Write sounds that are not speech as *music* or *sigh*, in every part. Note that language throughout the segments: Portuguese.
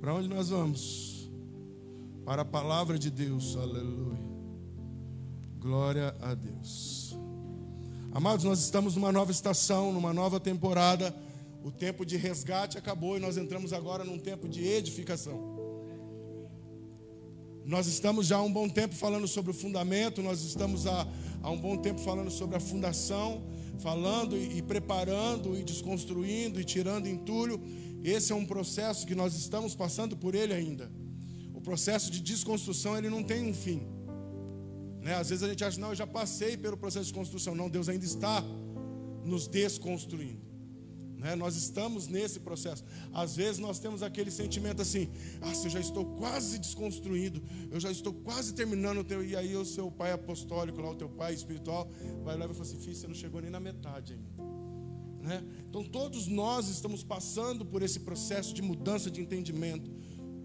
Para onde nós vamos? Para a palavra de Deus, aleluia. Glória a Deus. Amados, nós estamos numa nova estação, numa nova temporada. O tempo de resgate acabou e nós entramos agora num tempo de edificação. Nós estamos já há um bom tempo falando sobre o fundamento, nós estamos há, há um bom tempo falando sobre a fundação, falando e, e preparando e desconstruindo e tirando entulho. Esse é um processo que nós estamos passando por ele ainda. O processo de desconstrução ele não tem um fim. Né? Às vezes a gente acha, não, eu já passei pelo processo de construção. Não, Deus ainda está nos desconstruindo. Né? Nós estamos nesse processo. Às vezes nós temos aquele sentimento assim: ah, eu já estou quase desconstruído, eu já estou quase terminando. Teu... E aí o seu pai apostólico, lá, o teu pai espiritual, vai lá e fala assim: filho, você não chegou nem na metade ainda. Né? Então todos nós estamos passando por esse processo de mudança de entendimento,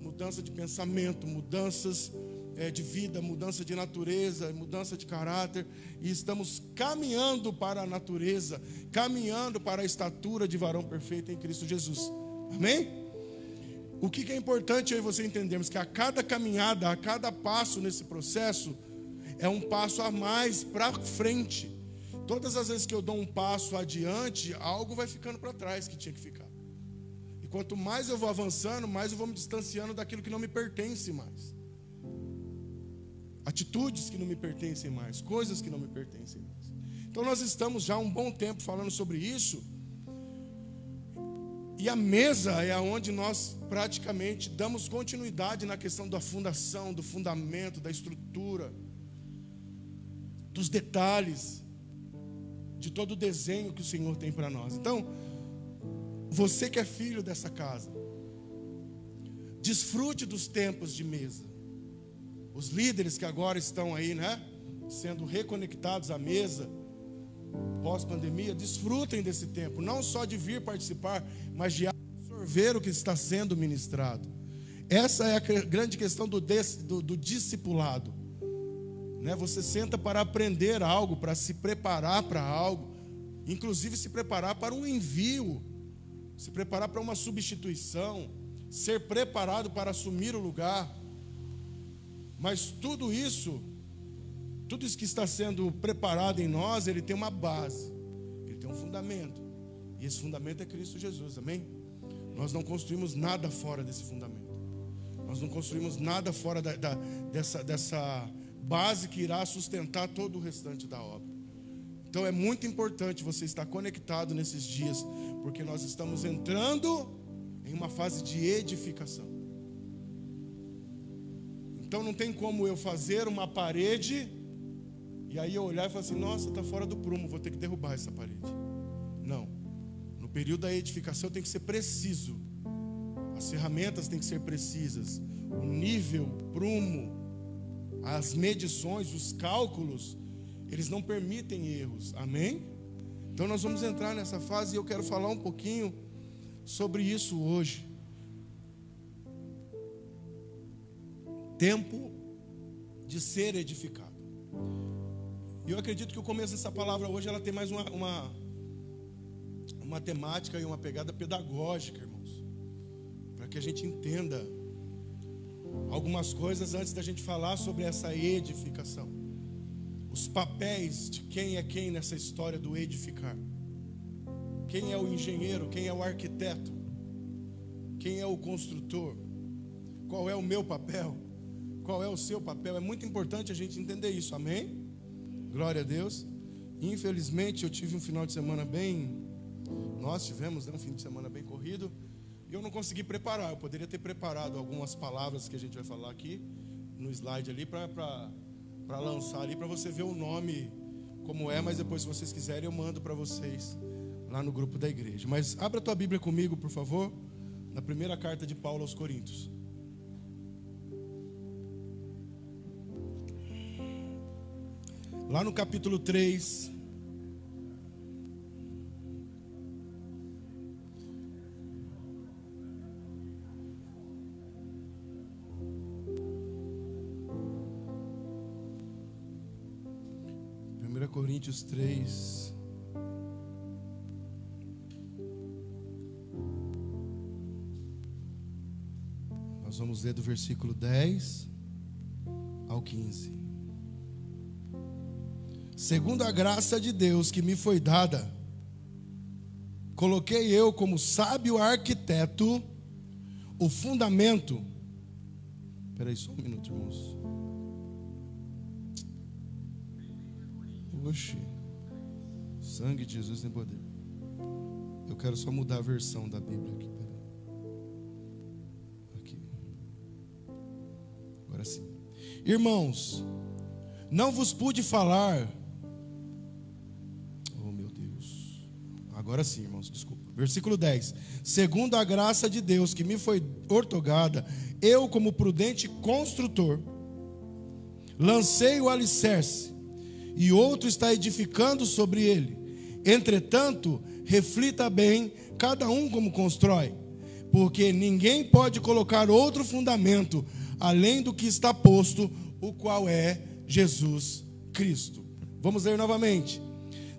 mudança de pensamento, mudanças é, de vida, mudança de natureza, mudança de caráter, e estamos caminhando para a natureza, caminhando para a estatura de varão perfeito em Cristo Jesus. Amém? O que é importante aí você entendermos que a cada caminhada, a cada passo nesse processo, é um passo a mais para frente. Todas as vezes que eu dou um passo adiante, algo vai ficando para trás que tinha que ficar. E quanto mais eu vou avançando, mais eu vou me distanciando daquilo que não me pertence mais atitudes que não me pertencem mais, coisas que não me pertencem mais. Então nós estamos já há um bom tempo falando sobre isso. E a mesa é onde nós praticamente damos continuidade na questão da fundação, do fundamento, da estrutura, dos detalhes, de todo o desenho que o Senhor tem para nós. Então, você que é filho dessa casa, desfrute dos tempos de mesa os líderes que agora estão aí, né, sendo reconectados à mesa pós-pandemia, desfrutem desse tempo, não só de vir participar, mas de absorver o que está sendo ministrado. Essa é a grande questão do, do, do discipulado. Né? Você senta para aprender algo, para se preparar para algo, inclusive se preparar para um envio, se preparar para uma substituição, ser preparado para assumir o lugar. Mas tudo isso, tudo isso que está sendo preparado em nós, ele tem uma base, ele tem um fundamento. E esse fundamento é Cristo Jesus, amém? Nós não construímos nada fora desse fundamento. Nós não construímos nada fora da, da, dessa, dessa base que irá sustentar todo o restante da obra. Então é muito importante você estar conectado nesses dias, porque nós estamos entrando em uma fase de edificação. Então não tem como eu fazer uma parede e aí eu olhar e falar assim: nossa, está fora do prumo, vou ter que derrubar essa parede. Não. No período da edificação tem que ser preciso. As ferramentas têm que ser precisas. O nível, prumo, as medições, os cálculos, eles não permitem erros. Amém? Então nós vamos entrar nessa fase e eu quero falar um pouquinho sobre isso hoje. tempo de ser edificado. E eu acredito que o começo dessa palavra hoje ela tem mais uma, uma, uma temática e uma pegada pedagógica, irmãos, para que a gente entenda algumas coisas antes da gente falar sobre essa edificação. Os papéis de quem é quem nessa história do edificar. Quem é o engenheiro, quem é o arquiteto, quem é o construtor, qual é o meu papel qual é o seu papel. É muito importante a gente entender isso, amém? Glória a Deus. Infelizmente, eu tive um final de semana bem. Nós tivemos né, um fim de semana bem corrido. E eu não consegui preparar. Eu poderia ter preparado algumas palavras que a gente vai falar aqui no slide ali para lançar ali, para você ver o nome como é. Mas depois, se vocês quiserem, eu mando para vocês lá no grupo da igreja. Mas abra tua Bíblia comigo, por favor, na primeira carta de Paulo aos Coríntios. Lá no capítulo 3. Coríntios 3. Nós vamos ler do versículo 10 ao 15. Segundo a graça de Deus que me foi dada, coloquei eu como sábio arquiteto o fundamento. Espera aí só um minuto, irmãos. Oxi. Sangue de Jesus tem poder. Eu quero só mudar a versão da Bíblia aqui. Aqui. Agora sim. Irmãos, não vos pude falar. Oh, meu Deus. Agora sim, irmãos, desculpa. Versículo 10. Segundo a graça de Deus que me foi ortogada, eu, como prudente construtor, lancei o alicerce, e outro está edificando sobre ele. Entretanto, reflita bem, cada um como constrói, porque ninguém pode colocar outro fundamento além do que está posto, o qual é Jesus Cristo. Vamos ler novamente.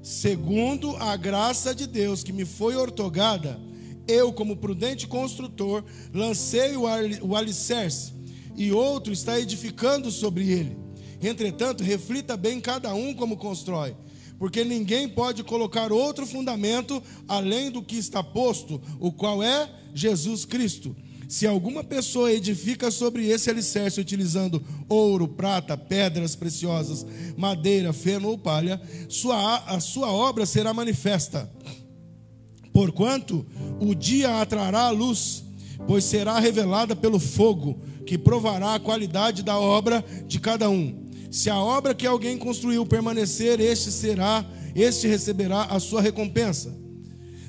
Segundo a graça de Deus que me foi ortogada, eu, como prudente construtor, lancei o alicerce, e outro está edificando sobre ele. Entretanto, reflita bem cada um como constrói, porque ninguém pode colocar outro fundamento além do que está posto, o qual é Jesus Cristo. Se alguma pessoa edifica sobre esse alicerce utilizando ouro, prata, pedras preciosas, madeira, feno ou palha, sua, a sua obra será manifesta. Porquanto o dia atrará a luz, pois será revelada pelo fogo, que provará a qualidade da obra de cada um. Se a obra que alguém construiu permanecer, este será, este receberá a sua recompensa.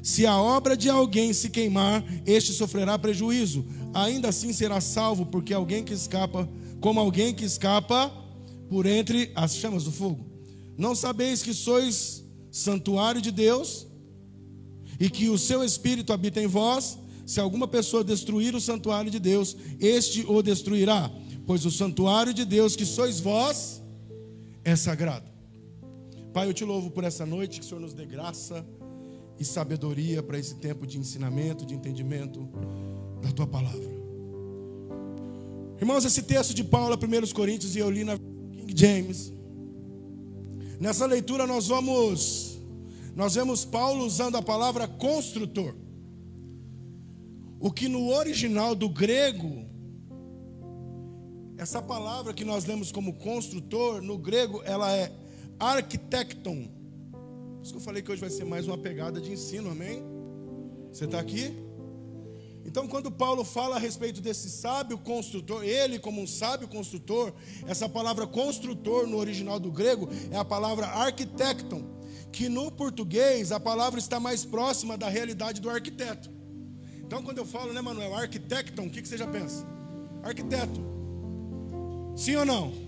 Se a obra de alguém se queimar, este sofrerá prejuízo. Ainda assim será salvo, porque alguém que escapa, como alguém que escapa por entre as chamas do fogo. Não sabeis que sois santuário de Deus e que o seu espírito habita em vós? Se alguma pessoa destruir o santuário de Deus, este o destruirá, pois o santuário de Deus que sois vós é sagrado. Pai, eu te louvo por essa noite, que o Senhor nos dê graça e sabedoria para esse tempo de ensinamento, de entendimento da tua palavra. Irmãos, esse texto de Paulo, 1 Coríntios, e eu li na King James. Nessa leitura nós vamos nós vemos Paulo usando a palavra construtor. O que no original do grego essa palavra que nós lemos como construtor, no grego ela é arquitecton isso que eu falei que hoje vai ser mais uma pegada de ensino, amém? Você está aqui? Então, quando Paulo fala a respeito desse sábio construtor, ele como um sábio construtor, essa palavra construtor no original do grego é a palavra arquitecton, que no português a palavra está mais próxima da realidade do arquiteto. Então, quando eu falo, né, Manuel, arquitecton, o que, que você já pensa? Arquiteto. Sim ou não?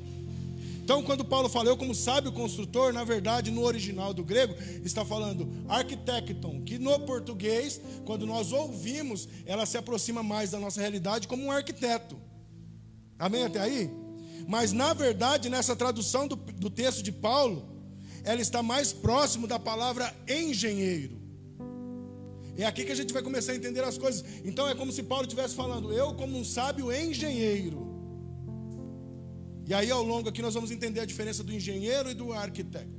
Então, quando Paulo fala, eu como sábio construtor, na verdade, no original do grego, está falando arquitecton, que no português, quando nós ouvimos, ela se aproxima mais da nossa realidade como um arquiteto. Amém até aí? Mas, na verdade, nessa tradução do, do texto de Paulo, ela está mais próximo da palavra engenheiro. É aqui que a gente vai começar a entender as coisas. Então é como se Paulo estivesse falando, eu como um sábio engenheiro. E aí, ao longo aqui, nós vamos entender a diferença do engenheiro e do arquiteto.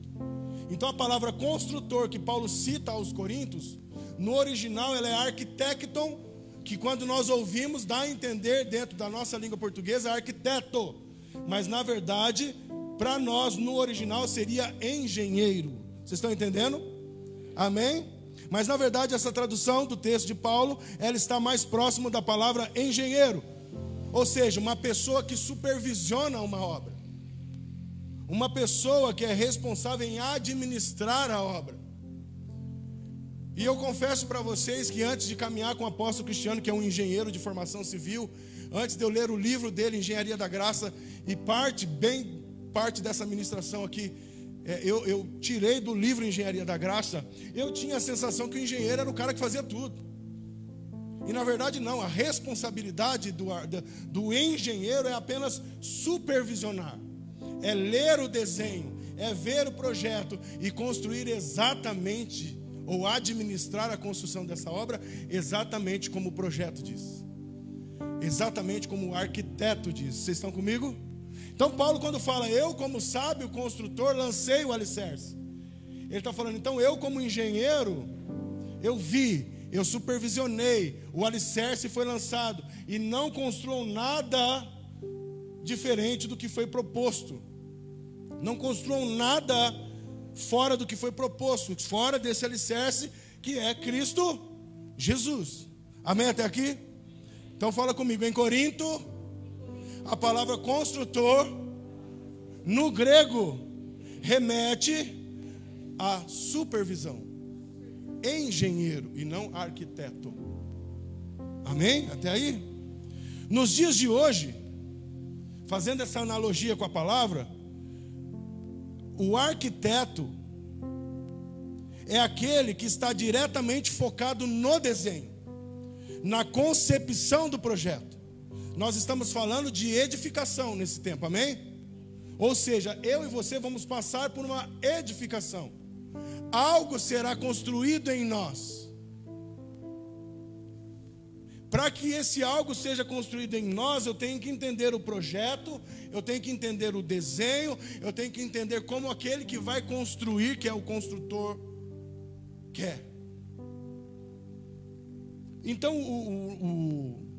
Então, a palavra construtor que Paulo cita aos Coríntios, no original ela é arquitecton, que quando nós ouvimos dá a entender dentro da nossa língua portuguesa arquiteto. Mas na verdade, para nós no original seria engenheiro. Vocês estão entendendo? Amém? Mas na verdade essa tradução do texto de Paulo, ela está mais próximo da palavra engenheiro. Ou seja, uma pessoa que supervisiona uma obra. Uma pessoa que é responsável em administrar a obra. E eu confesso para vocês que antes de caminhar com o apóstolo Cristiano, que é um engenheiro de formação civil, antes de eu ler o livro dele, Engenharia da Graça, e parte, bem parte dessa ministração aqui, é, eu, eu tirei do livro Engenharia da Graça, eu tinha a sensação que o engenheiro era o cara que fazia tudo. E na verdade, não, a responsabilidade do, do engenheiro é apenas supervisionar, é ler o desenho, é ver o projeto e construir exatamente, ou administrar a construção dessa obra exatamente como o projeto diz. Exatamente como o arquiteto diz. Vocês estão comigo? Então, Paulo, quando fala, eu, como sábio construtor, lancei o alicerce. Ele está falando, então, eu, como engenheiro, eu vi, eu supervisionei, o alicerce foi lançado, e não construam nada diferente do que foi proposto. Não construam nada fora do que foi proposto, fora desse alicerce que é Cristo Jesus. Amém até aqui? Então fala comigo, em Corinto, a palavra construtor, no grego, remete à supervisão. Engenheiro e não arquiteto. Amém? Até aí? Nos dias de hoje, fazendo essa analogia com a palavra, o arquiteto é aquele que está diretamente focado no desenho, na concepção do projeto. Nós estamos falando de edificação nesse tempo, amém? Ou seja, eu e você vamos passar por uma edificação. Algo será construído em nós para que esse algo seja construído em nós, eu tenho que entender o projeto, eu tenho que entender o desenho, eu tenho que entender como aquele que vai construir, que é o construtor, quer. Então, o, o,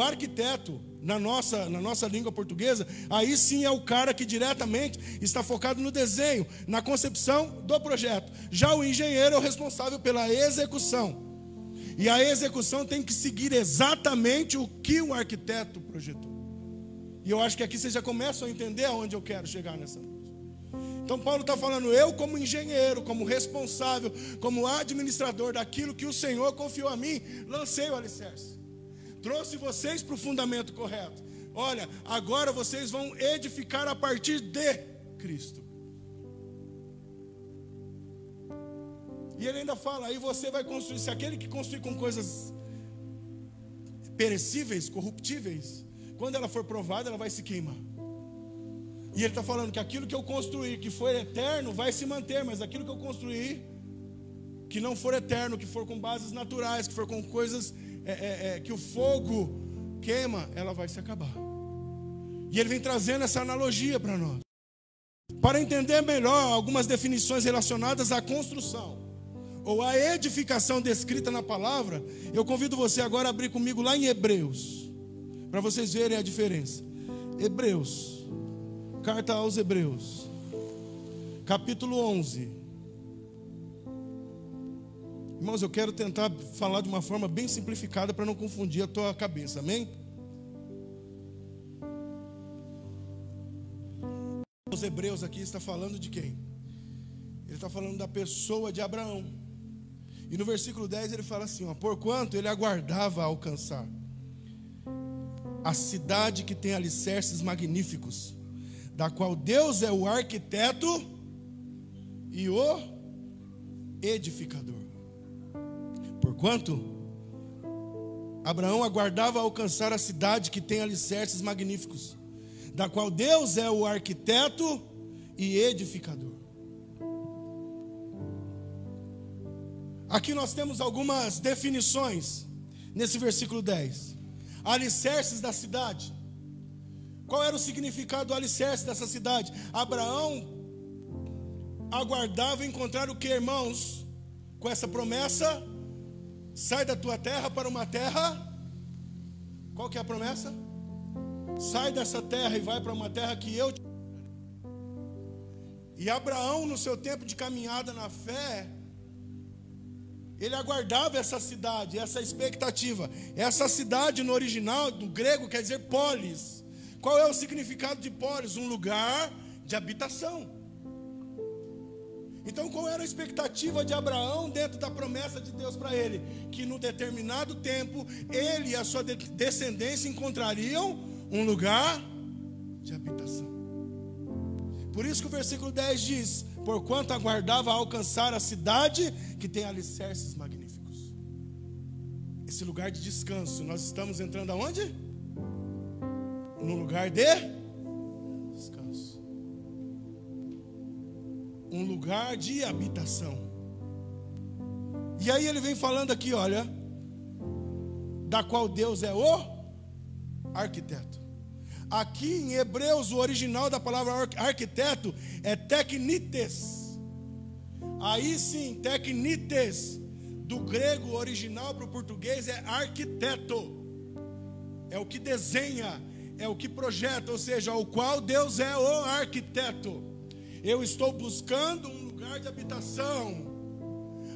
arquiteto, na nossa, na nossa língua portuguesa, aí sim é o cara que diretamente está focado no desenho, na concepção do projeto. Já o engenheiro é o responsável pela execução. E a execução tem que seguir exatamente o que o arquiteto projetou. E eu acho que aqui vocês já começam a entender aonde eu quero chegar nessa noite. Então Paulo está falando, eu como engenheiro, como responsável, como administrador daquilo que o Senhor confiou a mim, lancei o alicerce. Trouxe vocês para o fundamento correto. Olha, agora vocês vão edificar a partir de Cristo. E ele ainda fala: aí você vai construir. Se aquele que construir com coisas perecíveis, corruptíveis, quando ela for provada, ela vai se queimar. E ele está falando que aquilo que eu construir, que for eterno, vai se manter, mas aquilo que eu construir, que não for eterno, que for com bases naturais, que for com coisas é, é, é, que o fogo queima, ela vai se acabar. E ele vem trazendo essa analogia para nós. Para entender melhor algumas definições relacionadas à construção ou a edificação descrita na palavra, eu convido você agora a abrir comigo lá em Hebreus, para vocês verem a diferença. Hebreus, carta aos Hebreus, capítulo 11. Irmãos, eu quero tentar falar de uma forma bem simplificada para não confundir a tua cabeça, amém? Os Hebreus aqui está falando de quem? Ele está falando da pessoa de Abraão. E no versículo 10 ele fala assim: ó, Porquanto ele aguardava alcançar a cidade que tem alicerces magníficos, da qual Deus é o arquiteto e o edificador. Porquanto Abraão aguardava alcançar a cidade que tem alicerces magníficos, da qual Deus é o arquiteto e edificador. Aqui nós temos algumas definições nesse versículo 10. Alicerces da cidade. Qual era o significado do alicerce dessa cidade? Abraão aguardava encontrar o que, irmãos? Com essa promessa, sai da tua terra para uma terra. Qual que é a promessa? Sai dessa terra e vai para uma terra que eu te e Abraão, no seu tempo de caminhada na fé, ele aguardava essa cidade, essa expectativa. Essa cidade no original do grego quer dizer polis. Qual é o significado de polis? Um lugar de habitação. Então, qual era a expectativa de Abraão dentro da promessa de Deus para ele? Que no determinado tempo ele e a sua descendência encontrariam um lugar de habitação. Por isso que o versículo 10 diz: porquanto aguardava alcançar a cidade que tem alicerces magníficos. Esse lugar de descanso, nós estamos entrando aonde? No lugar de Um lugar de habitação. E aí ele vem falando aqui, olha, da qual Deus é o arquiteto. Aqui em Hebreus, o original da palavra arquiteto é technites. Aí sim, technites, do grego original para o português é arquiteto. É o que desenha, é o que projeta, ou seja, o qual Deus é o arquiteto. Eu estou buscando um lugar de habitação,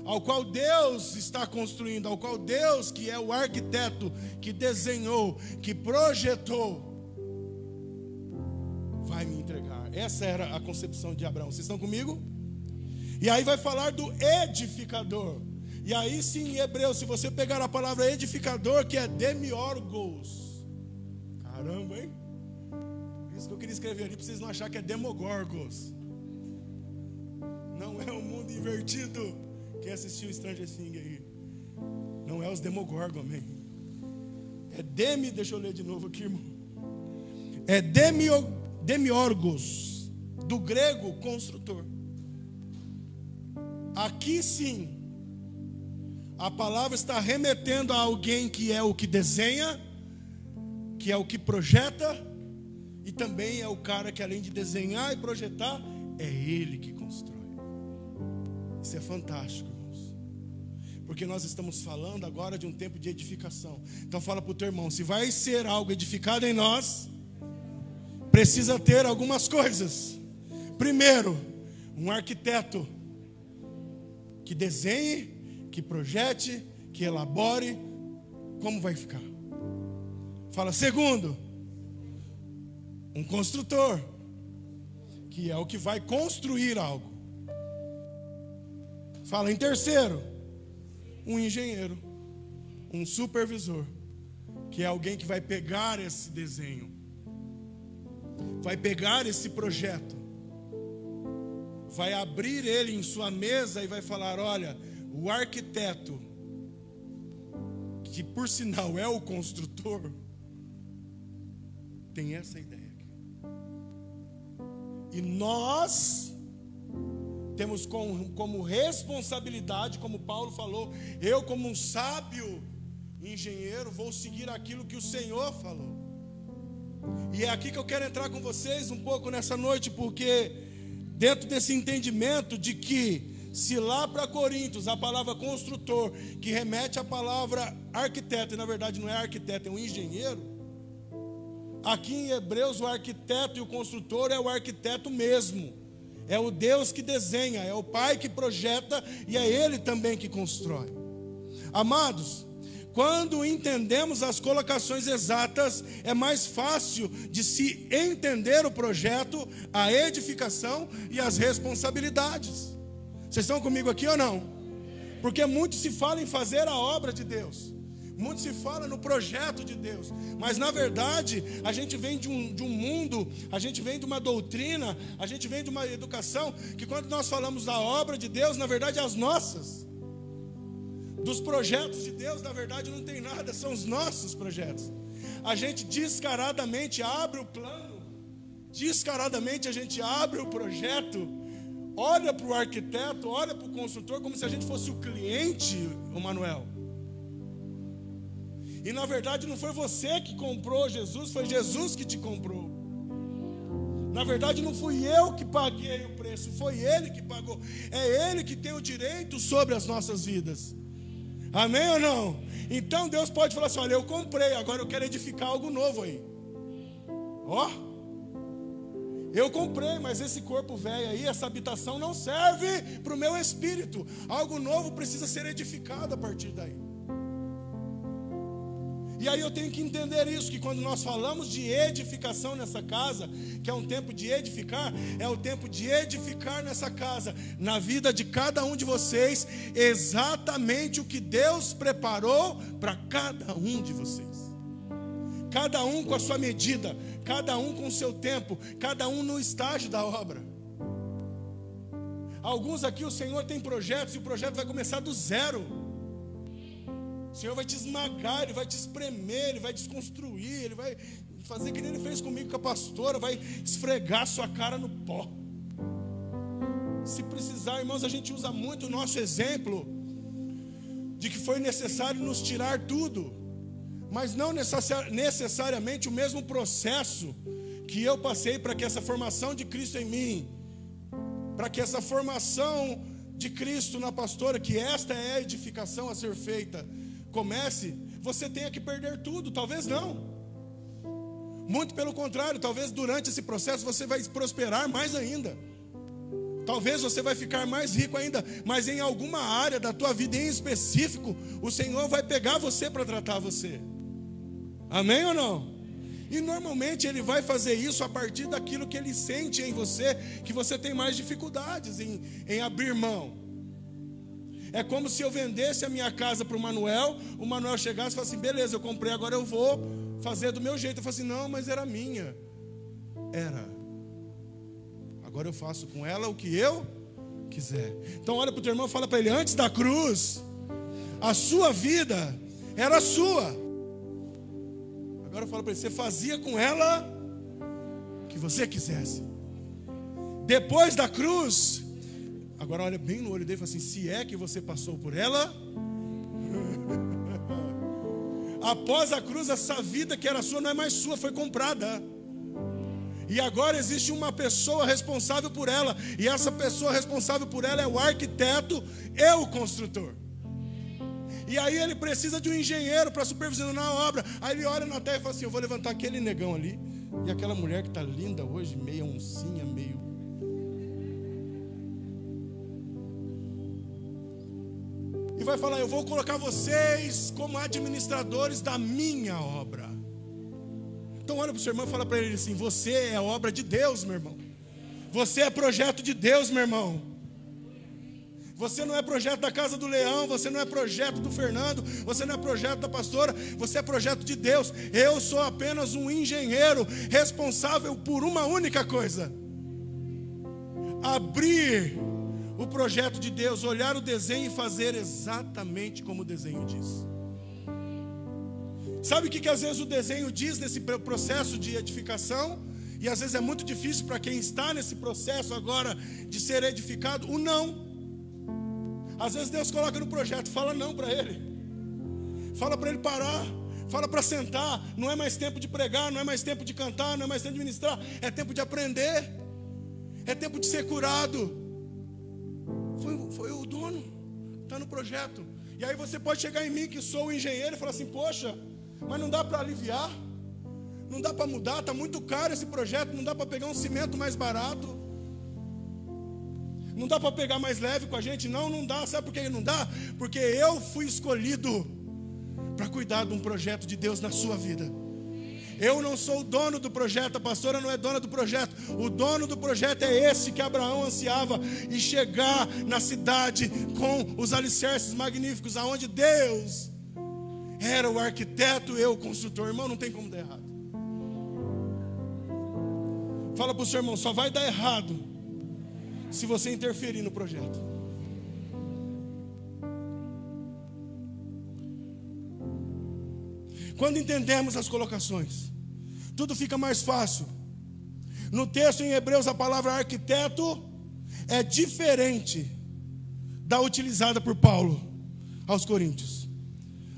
ao qual Deus está construindo, ao qual Deus, que é o arquiteto, que desenhou, que projetou, vai me entregar. Essa era a concepção de Abraão. Vocês estão comigo? E aí vai falar do edificador. E aí sim, em hebreu, se você pegar a palavra edificador, que é demiorgos. Caramba, hein? Isso que eu queria escrever ali, para vocês não acharem que é demogorgos. Não é o mundo invertido. Quem assistiu Stranger Things aí? Não é os Demogorgon, amém? É demi, deixa eu ler de novo aqui, irmão. É demio, demiorgos, do grego construtor. Aqui sim, a palavra está remetendo a alguém que é o que desenha, que é o que projeta, e também é o cara que além de desenhar e projetar, é ele que constrói. Isso é fantástico porque nós estamos falando agora de um tempo de edificação. Então fala para o teu irmão, se vai ser algo edificado em nós, precisa ter algumas coisas. Primeiro, um arquiteto que desenhe, que projete, que elabore como vai ficar. Fala segundo, um construtor, que é o que vai construir algo. Fala em terceiro, um engenheiro, um supervisor, que é alguém que vai pegar esse desenho, vai pegar esse projeto, vai abrir ele em sua mesa e vai falar: olha, o arquiteto, que por sinal é o construtor, tem essa ideia. E nós temos como, como responsabilidade, como Paulo falou, eu, como um sábio engenheiro, vou seguir aquilo que o Senhor falou. E é aqui que eu quero entrar com vocês um pouco nessa noite, porque dentro desse entendimento de que se lá para Coríntios a palavra construtor, que remete à palavra arquiteto, e na verdade não é arquiteto, é um engenheiro, aqui em Hebreus o arquiteto e o construtor é o arquiteto mesmo. É o Deus que desenha, é o Pai que projeta e é Ele também que constrói. Amados, quando entendemos as colocações exatas, é mais fácil de se entender o projeto, a edificação e as responsabilidades. Vocês estão comigo aqui ou não? Porque muito se fala em fazer a obra de Deus. Muito se fala no projeto de Deus, mas na verdade a gente vem de um, de um mundo, a gente vem de uma doutrina, a gente vem de uma educação que quando nós falamos da obra de Deus, na verdade é as nossas. Dos projetos de Deus, na verdade não tem nada, são os nossos projetos. A gente descaradamente abre o plano, descaradamente a gente abre o projeto, olha para o arquiteto, olha para o construtor como se a gente fosse o cliente, o Manuel. E na verdade não foi você que comprou Jesus, foi Jesus que te comprou. Na verdade não fui eu que paguei o preço, foi Ele que pagou. É Ele que tem o direito sobre as nossas vidas. Amém ou não? Então Deus pode falar assim: olha, eu comprei, agora eu quero edificar algo novo aí. Ó. Eu comprei, mas esse corpo velho aí, essa habitação não serve para o meu espírito. Algo novo precisa ser edificado a partir daí. E aí eu tenho que entender isso, que quando nós falamos de edificação nessa casa, que é um tempo de edificar, é o tempo de edificar nessa casa, na vida de cada um de vocês, exatamente o que Deus preparou para cada um de vocês. Cada um com a sua medida, cada um com o seu tempo, cada um no estágio da obra. Alguns aqui o Senhor tem projetos e o projeto vai começar do zero. O Senhor vai te esmagar, Ele vai te espremer, Ele vai desconstruir, Ele vai fazer que nem Ele fez comigo com a pastora, vai esfregar sua cara no pó. Se precisar, irmãos, a gente usa muito o nosso exemplo de que foi necessário nos tirar tudo. mas não necessariamente o mesmo processo que eu passei para que essa formação de Cristo em mim, para que essa formação de Cristo na pastora, que esta é a edificação a ser feita, comece, você tenha que perder tudo, talvez não. Muito pelo contrário, talvez durante esse processo você vai prosperar mais ainda. Talvez você vai ficar mais rico ainda, mas em alguma área da tua vida em específico, o Senhor vai pegar você para tratar você. Amém ou não? E normalmente ele vai fazer isso a partir daquilo que ele sente em você, que você tem mais dificuldades em, em abrir mão. É como se eu vendesse a minha casa para o Manuel, o Manuel chegasse e falasse assim: beleza, eu comprei, agora eu vou fazer do meu jeito. Eu falei assim: não, mas era minha. Era. Agora eu faço com ela o que eu quiser. Então olha para o teu irmão e fala para ele: antes da cruz, a sua vida era sua. Agora eu falo para ele: você fazia com ela o que você quisesse. Depois da cruz, agora olha bem no olho dele e fala assim: se é que você passou por ela. *laughs* Após a cruz, essa vida que era sua não é mais sua, foi comprada. E agora existe uma pessoa responsável por ela, e essa pessoa responsável por ela é o arquiteto e o construtor. E aí ele precisa de um engenheiro para supervisionar a obra. Aí ele olha na terra e fala assim: Eu vou levantar aquele negão ali. E aquela mulher que está linda hoje, meia oncinha, meio. Vai falar: Eu vou colocar vocês como administradores da minha obra. Então olha para o seu irmão e fala para ele assim: Você é obra de Deus, meu irmão. Você é projeto de Deus, meu irmão. Você não é projeto da Casa do Leão, você não é projeto do Fernando, você não é projeto da pastora, você é projeto de Deus. Eu sou apenas um engenheiro responsável por uma única coisa: abrir o projeto de Deus, olhar o desenho e fazer exatamente como o desenho diz. Sabe o que, que às vezes o desenho diz nesse processo de edificação? E às vezes é muito difícil para quem está nesse processo agora de ser edificado, o não. Às vezes Deus coloca no projeto, fala não para ele. Fala para ele parar. Fala para sentar. Não é mais tempo de pregar, não é mais tempo de cantar, não é mais tempo de ministrar. É tempo de aprender. É tempo de ser curado. Foi, o dono. Está no projeto. E aí você pode chegar em mim, que sou o engenheiro, e falar assim: Poxa, mas não dá para aliviar. Não dá para mudar, está muito caro esse projeto, não dá para pegar um cimento mais barato. Não dá para pegar mais leve com a gente? Não, não dá. Sabe por que não dá? Porque eu fui escolhido para cuidar de um projeto de Deus na sua vida. Eu não sou o dono do projeto, a pastora não é dona do projeto. O dono do projeto é esse que Abraão ansiava e chegar na cidade com os alicerces magníficos, aonde Deus era o arquiteto, eu o construtor. Irmão, não tem como dar errado. Fala para o seu irmão, só vai dar errado se você interferir no projeto. Quando entendemos as colocações, tudo fica mais fácil. No texto em Hebreus, a palavra arquiteto é diferente da utilizada por Paulo aos Coríntios.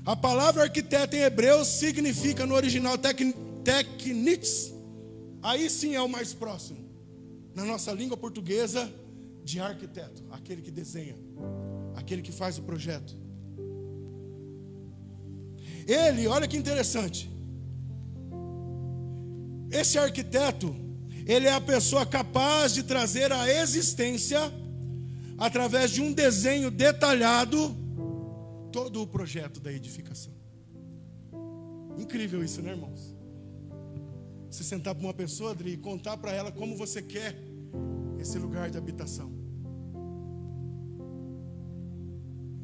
A palavra arquiteto em Hebreus significa no original technics. Aí sim é o mais próximo. Na nossa língua portuguesa, de arquiteto, aquele que desenha, aquele que faz o projeto. Ele, olha que interessante. Esse arquiteto, ele é a pessoa capaz de trazer à existência, através de um desenho detalhado, todo o projeto da edificação. Incrível isso, né, irmãos? Você sentar para uma pessoa, Adri, e contar para ela como você quer esse lugar de habitação.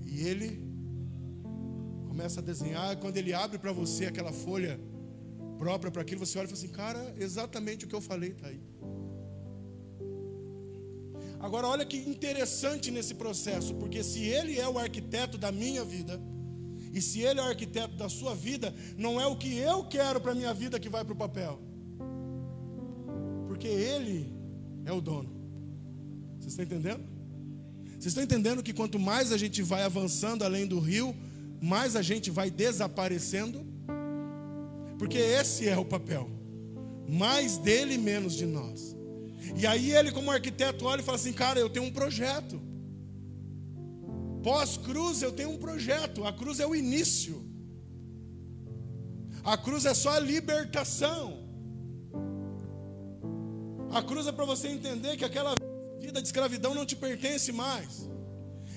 E ele começa a desenhar. Quando ele abre para você aquela folha própria para aquilo, você olha e fala assim: Cara, exatamente o que eu falei está aí. Agora, olha que interessante nesse processo, porque se ele é o arquiteto da minha vida, e se ele é o arquiteto da sua vida, não é o que eu quero para a minha vida que vai para o papel, porque ele é o dono. Vocês estão entendendo? Vocês estão entendendo que quanto mais a gente vai avançando além do rio, mais a gente vai desaparecendo? Porque esse é o papel. Mais dele, menos de nós. E aí ele, como arquiteto, olha e fala assim: Cara, eu tenho um projeto. Pós-cruz, eu tenho um projeto. A cruz é o início. A cruz é só a libertação. A cruz é para você entender que aquela vida de escravidão não te pertence mais.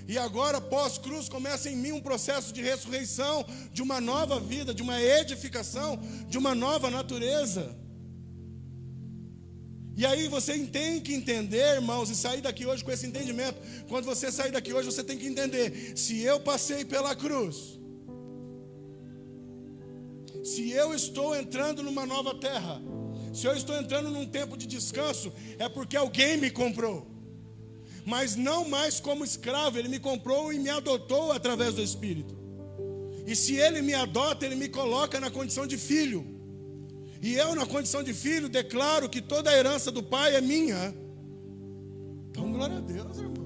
E agora, pós-cruz, começa em mim um processo de ressurreição, de uma nova vida, de uma edificação, de uma nova natureza. E aí você tem que entender, irmãos, e sair daqui hoje com esse entendimento. Quando você sair daqui hoje, você tem que entender: se eu passei pela cruz, se eu estou entrando numa nova terra, se eu estou entrando num tempo de descanso, é porque alguém me comprou mas não mais como escravo, ele me comprou e me adotou através do Espírito. E se ele me adota, ele me coloca na condição de filho. E eu, na condição de filho, declaro que toda a herança do Pai é minha. Então, glória a Deus, irmão.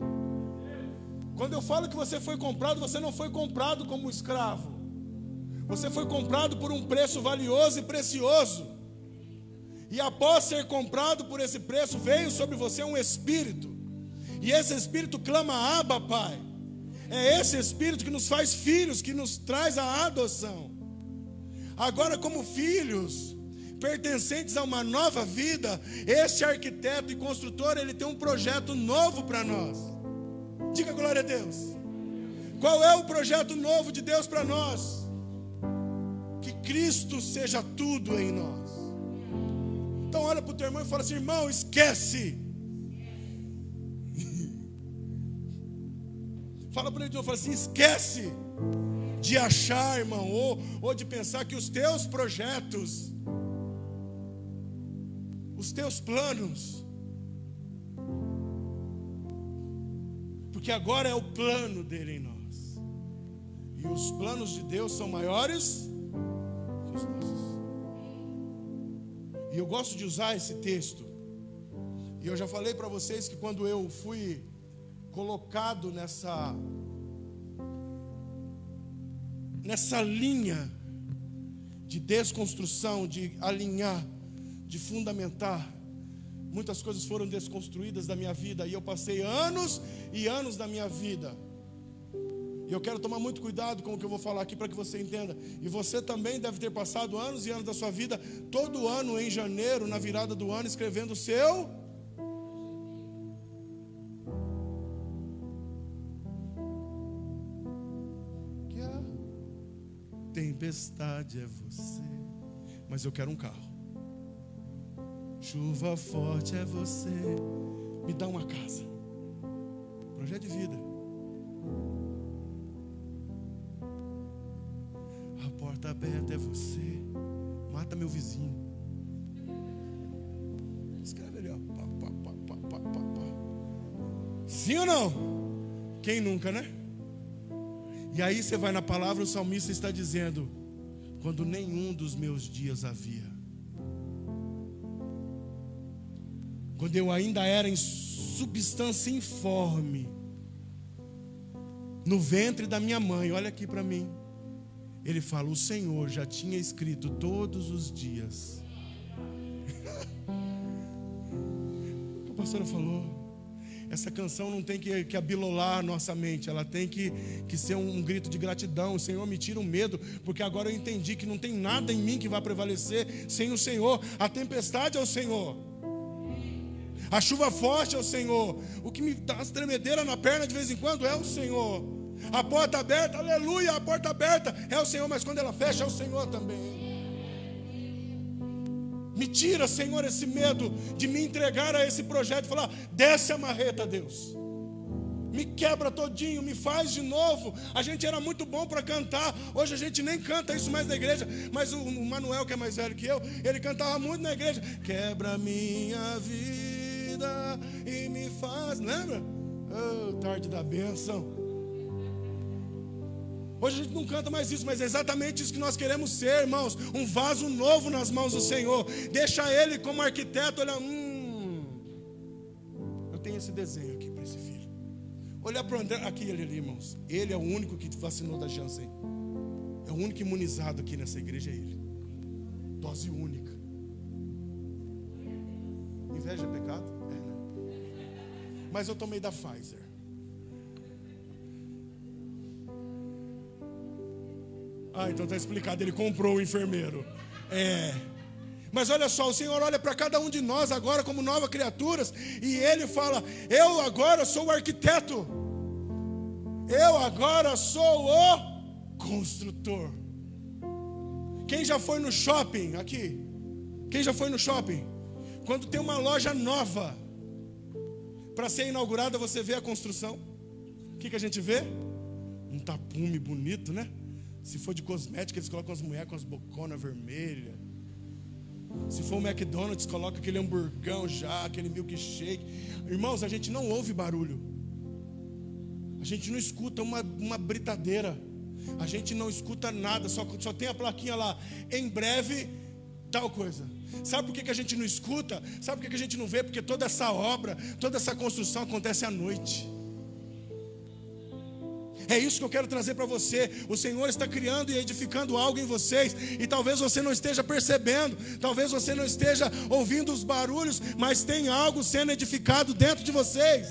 Quando eu falo que você foi comprado, você não foi comprado como escravo. Você foi comprado por um preço valioso e precioso. E após ser comprado por esse preço, veio sobre você um espírito e esse Espírito clama, Abba, Pai. É esse Espírito que nos faz filhos, que nos traz a adoção. Agora, como filhos, pertencentes a uma nova vida, esse arquiteto e construtor, ele tem um projeto novo para nós. Diga glória a Deus. Qual é o projeto novo de Deus para nós? Que Cristo seja tudo em nós. Então olha para o teu irmão e fala assim: irmão, esquece Fala para ele de novo, fala assim: esquece de achar, irmão, ou, ou de pensar que os teus projetos, os teus planos, porque agora é o plano dele em nós, e os planos de Deus são maiores que os nossos. E eu gosto de usar esse texto, e eu já falei para vocês que quando eu fui colocado nessa nessa linha de desconstrução, de alinhar, de fundamentar. Muitas coisas foram desconstruídas da minha vida e eu passei anos e anos da minha vida. E eu quero tomar muito cuidado com o que eu vou falar aqui para que você entenda. E você também deve ter passado anos e anos da sua vida, todo ano em janeiro, na virada do ano, escrevendo o seu tempestade é você. Mas eu quero um carro. Chuva forte é você. Me dá uma casa. Projeto de vida. A porta aberta é você. Mata meu vizinho. Escreve ali, ó. Pá, pá, pá, Sim ou não? Quem nunca, né? E aí você vai na palavra, o salmista está dizendo: quando nenhum dos meus dias havia, quando eu ainda era em substância informe, no ventre da minha mãe, olha aqui para mim. Ele fala: O Senhor já tinha escrito todos os dias. *laughs* o que a pastora falou? Essa canção não tem que, que abilolar nossa mente, ela tem que, que ser um, um grito de gratidão. Senhor me tira o medo, porque agora eu entendi que não tem nada em mim que vai prevalecer sem o Senhor. A tempestade é o Senhor. A chuva forte é o Senhor. O que me dá as tremedeiras na perna de vez em quando é o Senhor. A porta aberta, aleluia, a porta aberta é o Senhor, mas quando ela fecha é o Senhor também. Me tira, Senhor, esse medo de me entregar a esse projeto e falar: desce a marreta, Deus. Me quebra todinho, me faz de novo. A gente era muito bom para cantar. Hoje a gente nem canta isso mais na igreja. Mas o Manuel, que é mais velho que eu, ele cantava muito na igreja. Quebra minha vida e me faz. Lembra? Oh, tarde da bênção. Hoje a gente não canta mais isso, mas é exatamente isso que nós queremos ser, irmãos. Um vaso novo nas mãos do Senhor. Deixa Ele como arquiteto olhar. Hum, eu tenho esse desenho aqui para esse filho. Olha para o André, aqui ele ali, irmãos. Ele é o único que vacinou da Janssen. É o único imunizado aqui nessa igreja, é ele. Dose única. Inveja é pecado? É, né? Mas eu tomei da Pfizer. Ah, então está explicado. Ele comprou o enfermeiro. É. Mas olha só, o Senhor olha para cada um de nós agora como novas criaturas e Ele fala: Eu agora sou o arquiteto, eu agora sou o construtor. Quem já foi no shopping aqui? Quem já foi no shopping? Quando tem uma loja nova para ser inaugurada, você vê a construção. O que, que a gente vê? Um tapume bonito, né? Se for de cosmética, eles colocam as mulheres com as boconas vermelhas. Se for o McDonald's, coloca aquele hamburgão já, aquele milkshake. Irmãos, a gente não ouve barulho. A gente não escuta uma, uma britadeira. A gente não escuta nada, só, só tem a plaquinha lá. Em breve, tal coisa. Sabe por que, que a gente não escuta? Sabe por que, que a gente não vê? Porque toda essa obra, toda essa construção acontece à noite. É isso que eu quero trazer para você. O Senhor está criando e edificando algo em vocês, e talvez você não esteja percebendo, talvez você não esteja ouvindo os barulhos, mas tem algo sendo edificado dentro de vocês.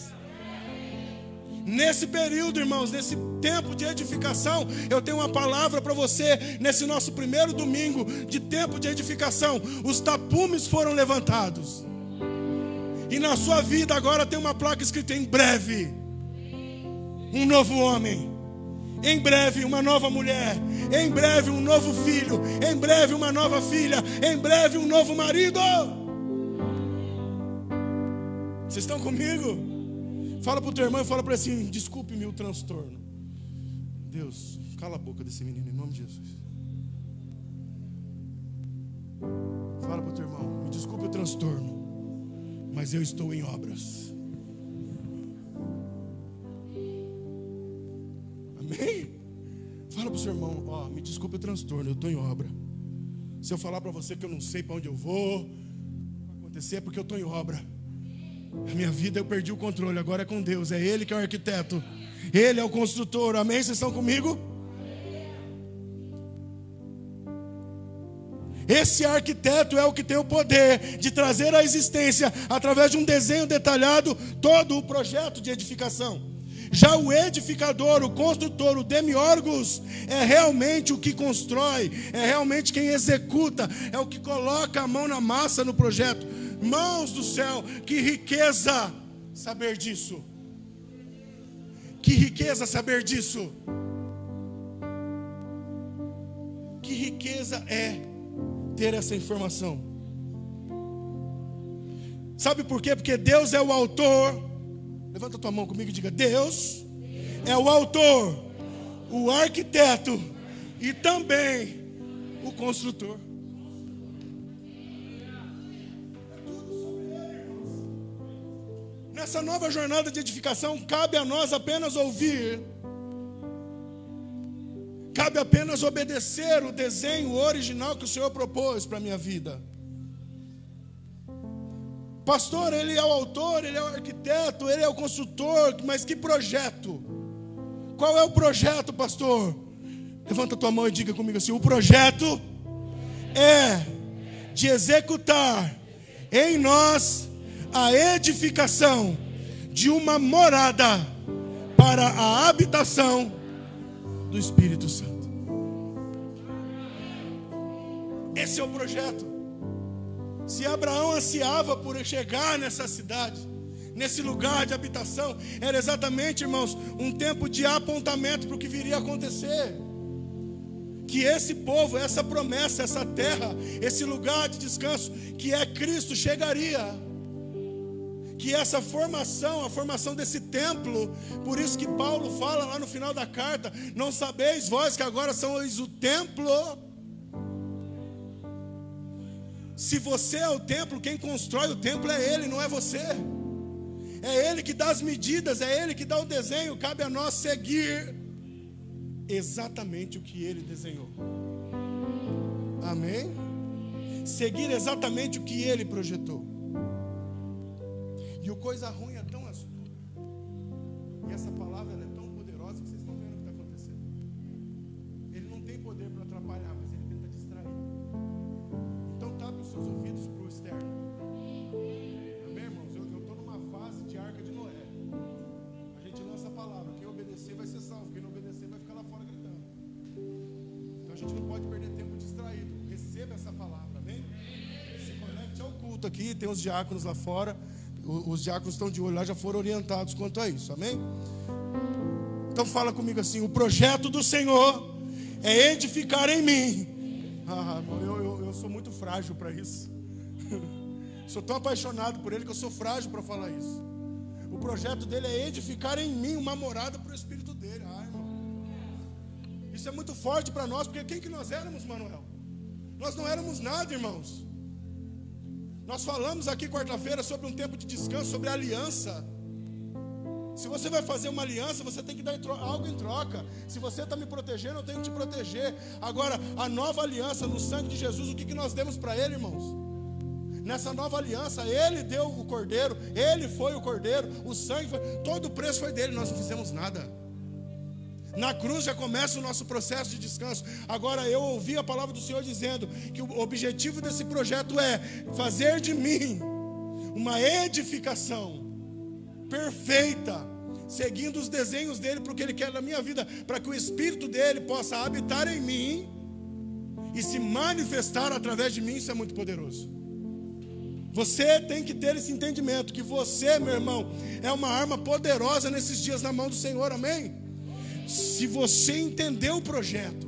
Nesse período, irmãos, nesse tempo de edificação, eu tenho uma palavra para você. Nesse nosso primeiro domingo de tempo de edificação, os tapumes foram levantados. E na sua vida agora tem uma placa escrita em breve um novo homem. Em breve, uma nova mulher. Em breve, um novo filho. Em breve, uma nova filha. Em breve, um novo marido. Vocês estão comigo? Fala para o teu irmão e fala para assim: desculpe-me o transtorno. Deus, cala a boca desse menino em nome de Jesus. Fala para o teu irmão: me desculpe o transtorno, mas eu estou em obras. Amém? Fala para o seu irmão, ó, me desculpe o transtorno, eu estou em obra. Se eu falar para você que eu não sei para onde eu vou, vai acontecer é porque eu estou em obra. A minha vida eu perdi o controle, agora é com Deus, é Ele que é o arquiteto, Ele é o construtor, amém? Vocês estão comigo? Esse arquiteto é o que tem o poder de trazer à existência, através de um desenho detalhado, todo o projeto de edificação. Já o edificador, o construtor, o demiurgos, é realmente o que constrói, é realmente quem executa, é o que coloca a mão na massa no projeto. Mãos do céu, que riqueza saber disso. Que riqueza saber disso. Que riqueza é ter essa informação. Sabe por quê? Porque Deus é o autor Levanta tua mão comigo e diga: Deus é o autor, o arquiteto e também o construtor. Nessa nova jornada de edificação, cabe a nós apenas ouvir, cabe apenas obedecer o desenho original que o Senhor propôs para a minha vida. Pastor, ele é o autor, ele é o arquiteto, ele é o construtor, mas que projeto? Qual é o projeto, pastor? Levanta tua mão e diga comigo assim: o projeto é de executar em nós a edificação de uma morada para a habitação do Espírito Santo. Esse é o projeto. Se Abraão ansiava por chegar nessa cidade, nesse lugar de habitação, era exatamente, irmãos, um tempo de apontamento para o que viria a acontecer. Que esse povo, essa promessa, essa terra, esse lugar de descanso, que é Cristo, chegaria. Que essa formação, a formação desse templo, por isso que Paulo fala lá no final da carta: Não sabeis vós que agora sois o templo se você é o templo, quem constrói o templo é Ele, não é você. É Ele que dá as medidas, é Ele que dá o desenho. Cabe a nós seguir exatamente o que Ele desenhou. Amém? Seguir exatamente o que Ele projetou. E o coisa ruim é tão astuta. E essa palavra é aqui, tem os diáconos lá fora. Os diáconos estão de olho lá, já foram orientados quanto a isso, amém? Então fala comigo assim: o projeto do Senhor é edificar em mim. Ah, eu, eu, eu sou muito frágil para isso. *laughs* sou tão apaixonado por Ele que eu sou frágil para falar isso. O projeto dele é edificar em mim uma morada para o Espírito dele. Ah, irmão. Isso é muito forte para nós, porque quem que nós éramos, Manuel? Nós não éramos nada, irmãos. Nós falamos aqui quarta-feira sobre um tempo de descanso, sobre aliança. Se você vai fazer uma aliança, você tem que dar algo em troca. Se você está me protegendo, eu tenho que te proteger. Agora, a nova aliança no sangue de Jesus, o que, que nós demos para Ele, irmãos? Nessa nova aliança, Ele deu o cordeiro, Ele foi o cordeiro, o sangue foi, todo o preço foi dele, nós não fizemos nada. Na cruz já começa o nosso processo de descanso. Agora eu ouvi a palavra do Senhor dizendo que o objetivo desse projeto é fazer de mim uma edificação perfeita, seguindo os desenhos dele para o que ele quer na minha vida, para que o Espírito dele possa habitar em mim e se manifestar através de mim, isso é muito poderoso. Você tem que ter esse entendimento que você, meu irmão, é uma arma poderosa nesses dias na mão do Senhor, amém? Se você entender o projeto,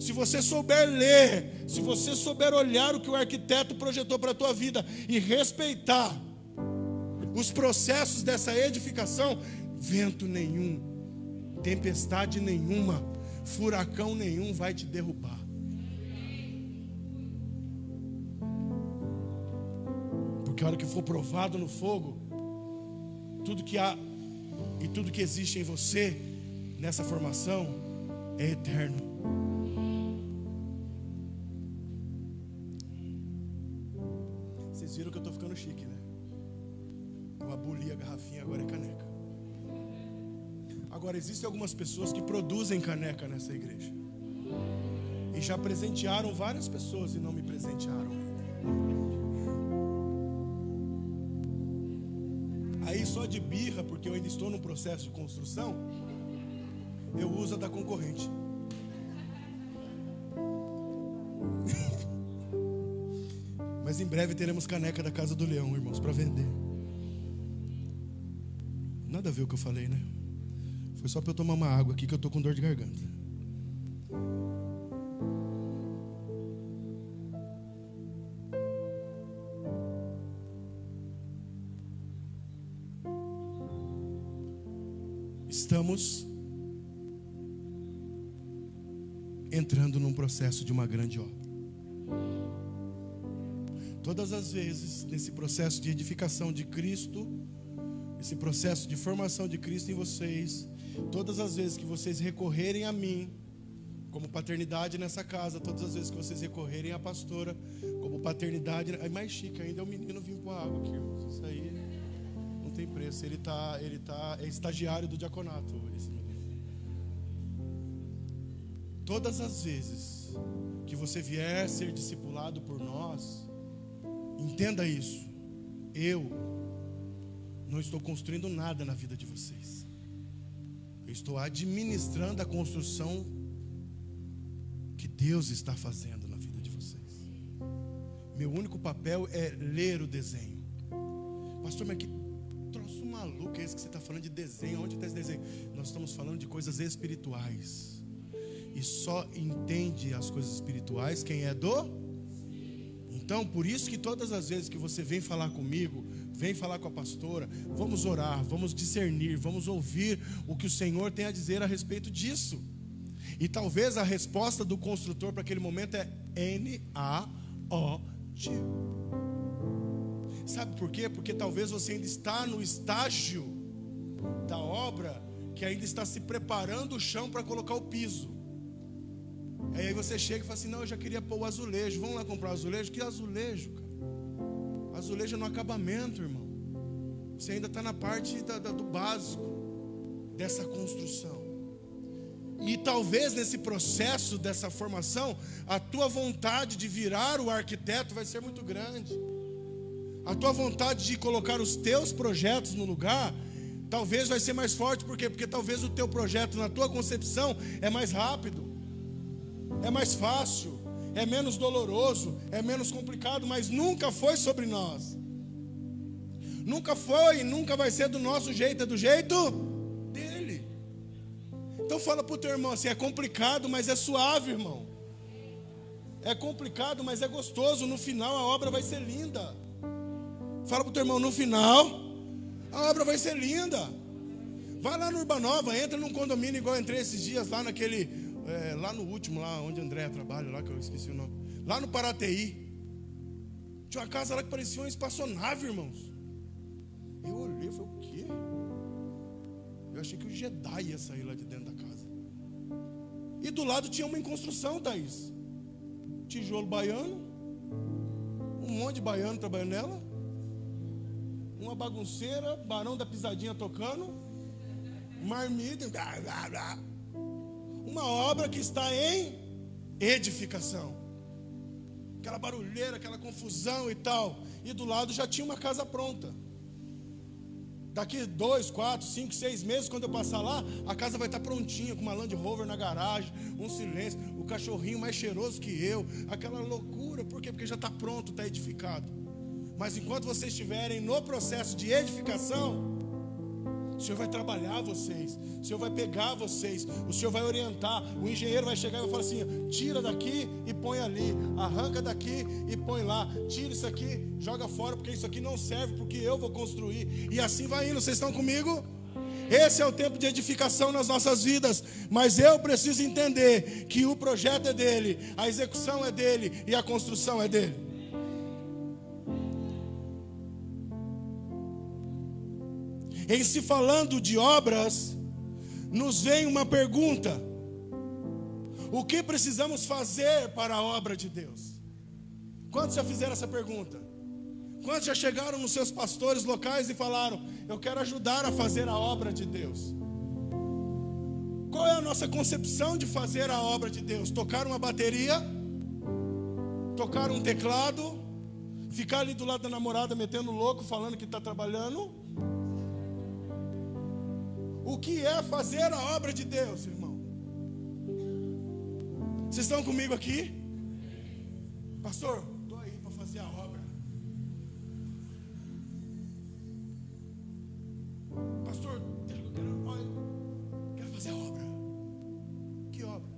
se você souber ler, se você souber olhar o que o arquiteto projetou para a tua vida e respeitar, os processos dessa edificação, vento nenhum, tempestade nenhuma, furacão nenhum vai te derrubar. Porque a hora que for provado no fogo, tudo que há e tudo que existe em você nessa formação é eterno. Vocês viram que eu estou ficando chique, né? Eu aboli a garrafinha, agora é caneca. Agora, existem algumas pessoas que produzem caneca nessa igreja. E já presentearam várias pessoas e não me presentearam. Aí só de birra, porque eu ainda estou num processo de construção, eu uso a da concorrente. *laughs* Mas em breve teremos caneca da Casa do Leão, irmãos, para vender. Nada a ver o que eu falei, né? Foi só para eu tomar uma água aqui que eu tô com dor de garganta. Processo de uma grande obra. Todas as vezes, nesse processo de edificação de Cristo, esse processo de formação de Cristo em vocês, todas as vezes que vocês recorrerem a mim, como paternidade nessa casa, todas as vezes que vocês recorrerem à pastora, como paternidade, é mais chique ainda é o menino vir com a água aqui, isso aí não tem preço, ele tá, ele tá, é estagiário do diaconato, Todas as vezes que você vier ser discipulado por nós, entenda isso, eu não estou construindo nada na vida de vocês. Eu estou administrando a construção que Deus está fazendo na vida de vocês. Meu único papel é ler o desenho. Pastor, mas que troço maluco é esse que você está falando de desenho? Onde está esse desenho? Nós estamos falando de coisas espirituais. E só entende as coisas espirituais quem é do. Então, por isso que todas as vezes que você vem falar comigo, vem falar com a pastora, vamos orar, vamos discernir, vamos ouvir o que o Senhor tem a dizer a respeito disso. E talvez a resposta do construtor para aquele momento é N-A-O-T. Sabe por quê? Porque talvez você ainda está no estágio da obra que ainda está se preparando o chão para colocar o piso. Aí você chega e fala assim: Não, eu já queria pôr o azulejo. Vamos lá comprar o azulejo? Que azulejo, cara? Azulejo é no acabamento, irmão. Você ainda está na parte da, da, do básico dessa construção. E talvez nesse processo dessa formação, a tua vontade de virar o arquiteto vai ser muito grande. A tua vontade de colocar os teus projetos no lugar, talvez vai ser mais forte, por quê? Porque talvez o teu projeto na tua concepção é mais rápido, é mais fácil, é menos doloroso, é menos complicado, mas nunca foi sobre nós. Nunca foi e nunca vai ser do nosso jeito, é do jeito dele. Então fala para o teu irmão assim: é complicado, mas é suave, irmão. É complicado, mas é gostoso. No final a obra vai ser linda. Fala para o teu irmão: no final a obra vai ser linda. Vai lá no Urbanova, entra num condomínio igual eu entrei esses dias lá naquele, é, lá no último, lá onde André trabalha, lá que eu esqueci o nome. Lá no Paraty. Tinha uma casa lá que parecia uma espaçonave, irmãos. Eu olhei e falei, o quê? Eu achei que o Jedi ia sair lá de dentro da casa. E do lado tinha uma em construção, Thaís. Tijolo baiano. Um monte de baiano trabalhando nela. Uma bagunceira, barão da pisadinha tocando. Marmita. Blá, blá, blá. Uma obra que está em edificação. Aquela barulheira, aquela confusão e tal. E do lado já tinha uma casa pronta. Daqui dois, quatro, cinco, seis meses, quando eu passar lá, a casa vai estar prontinha, com uma Land Rover na garagem, um silêncio, o cachorrinho mais cheiroso que eu, aquela loucura, por quê? Porque já está pronto, está edificado. Mas enquanto vocês estiverem no processo de edificação, o Senhor vai trabalhar vocês, o Senhor vai pegar vocês, o Senhor vai orientar. O engenheiro vai chegar e vai falar assim: tira daqui e põe ali, arranca daqui e põe lá, tira isso aqui, joga fora, porque isso aqui não serve, porque eu vou construir. E assim vai indo. Vocês estão comigo? Esse é o tempo de edificação nas nossas vidas, mas eu preciso entender que o projeto é dele, a execução é dele e a construção é dele. Em se falando de obras, nos vem uma pergunta: o que precisamos fazer para a obra de Deus? Quantos já fizeram essa pergunta? Quantos já chegaram nos seus pastores locais e falaram: Eu quero ajudar a fazer a obra de Deus? Qual é a nossa concepção de fazer a obra de Deus? Tocar uma bateria? Tocar um teclado? Ficar ali do lado da namorada metendo louco, falando que está trabalhando? O que é fazer a obra de Deus, irmão. Vocês estão comigo aqui? Pastor, estou aí para fazer a obra. Pastor, quero, quero fazer a obra. Que obra?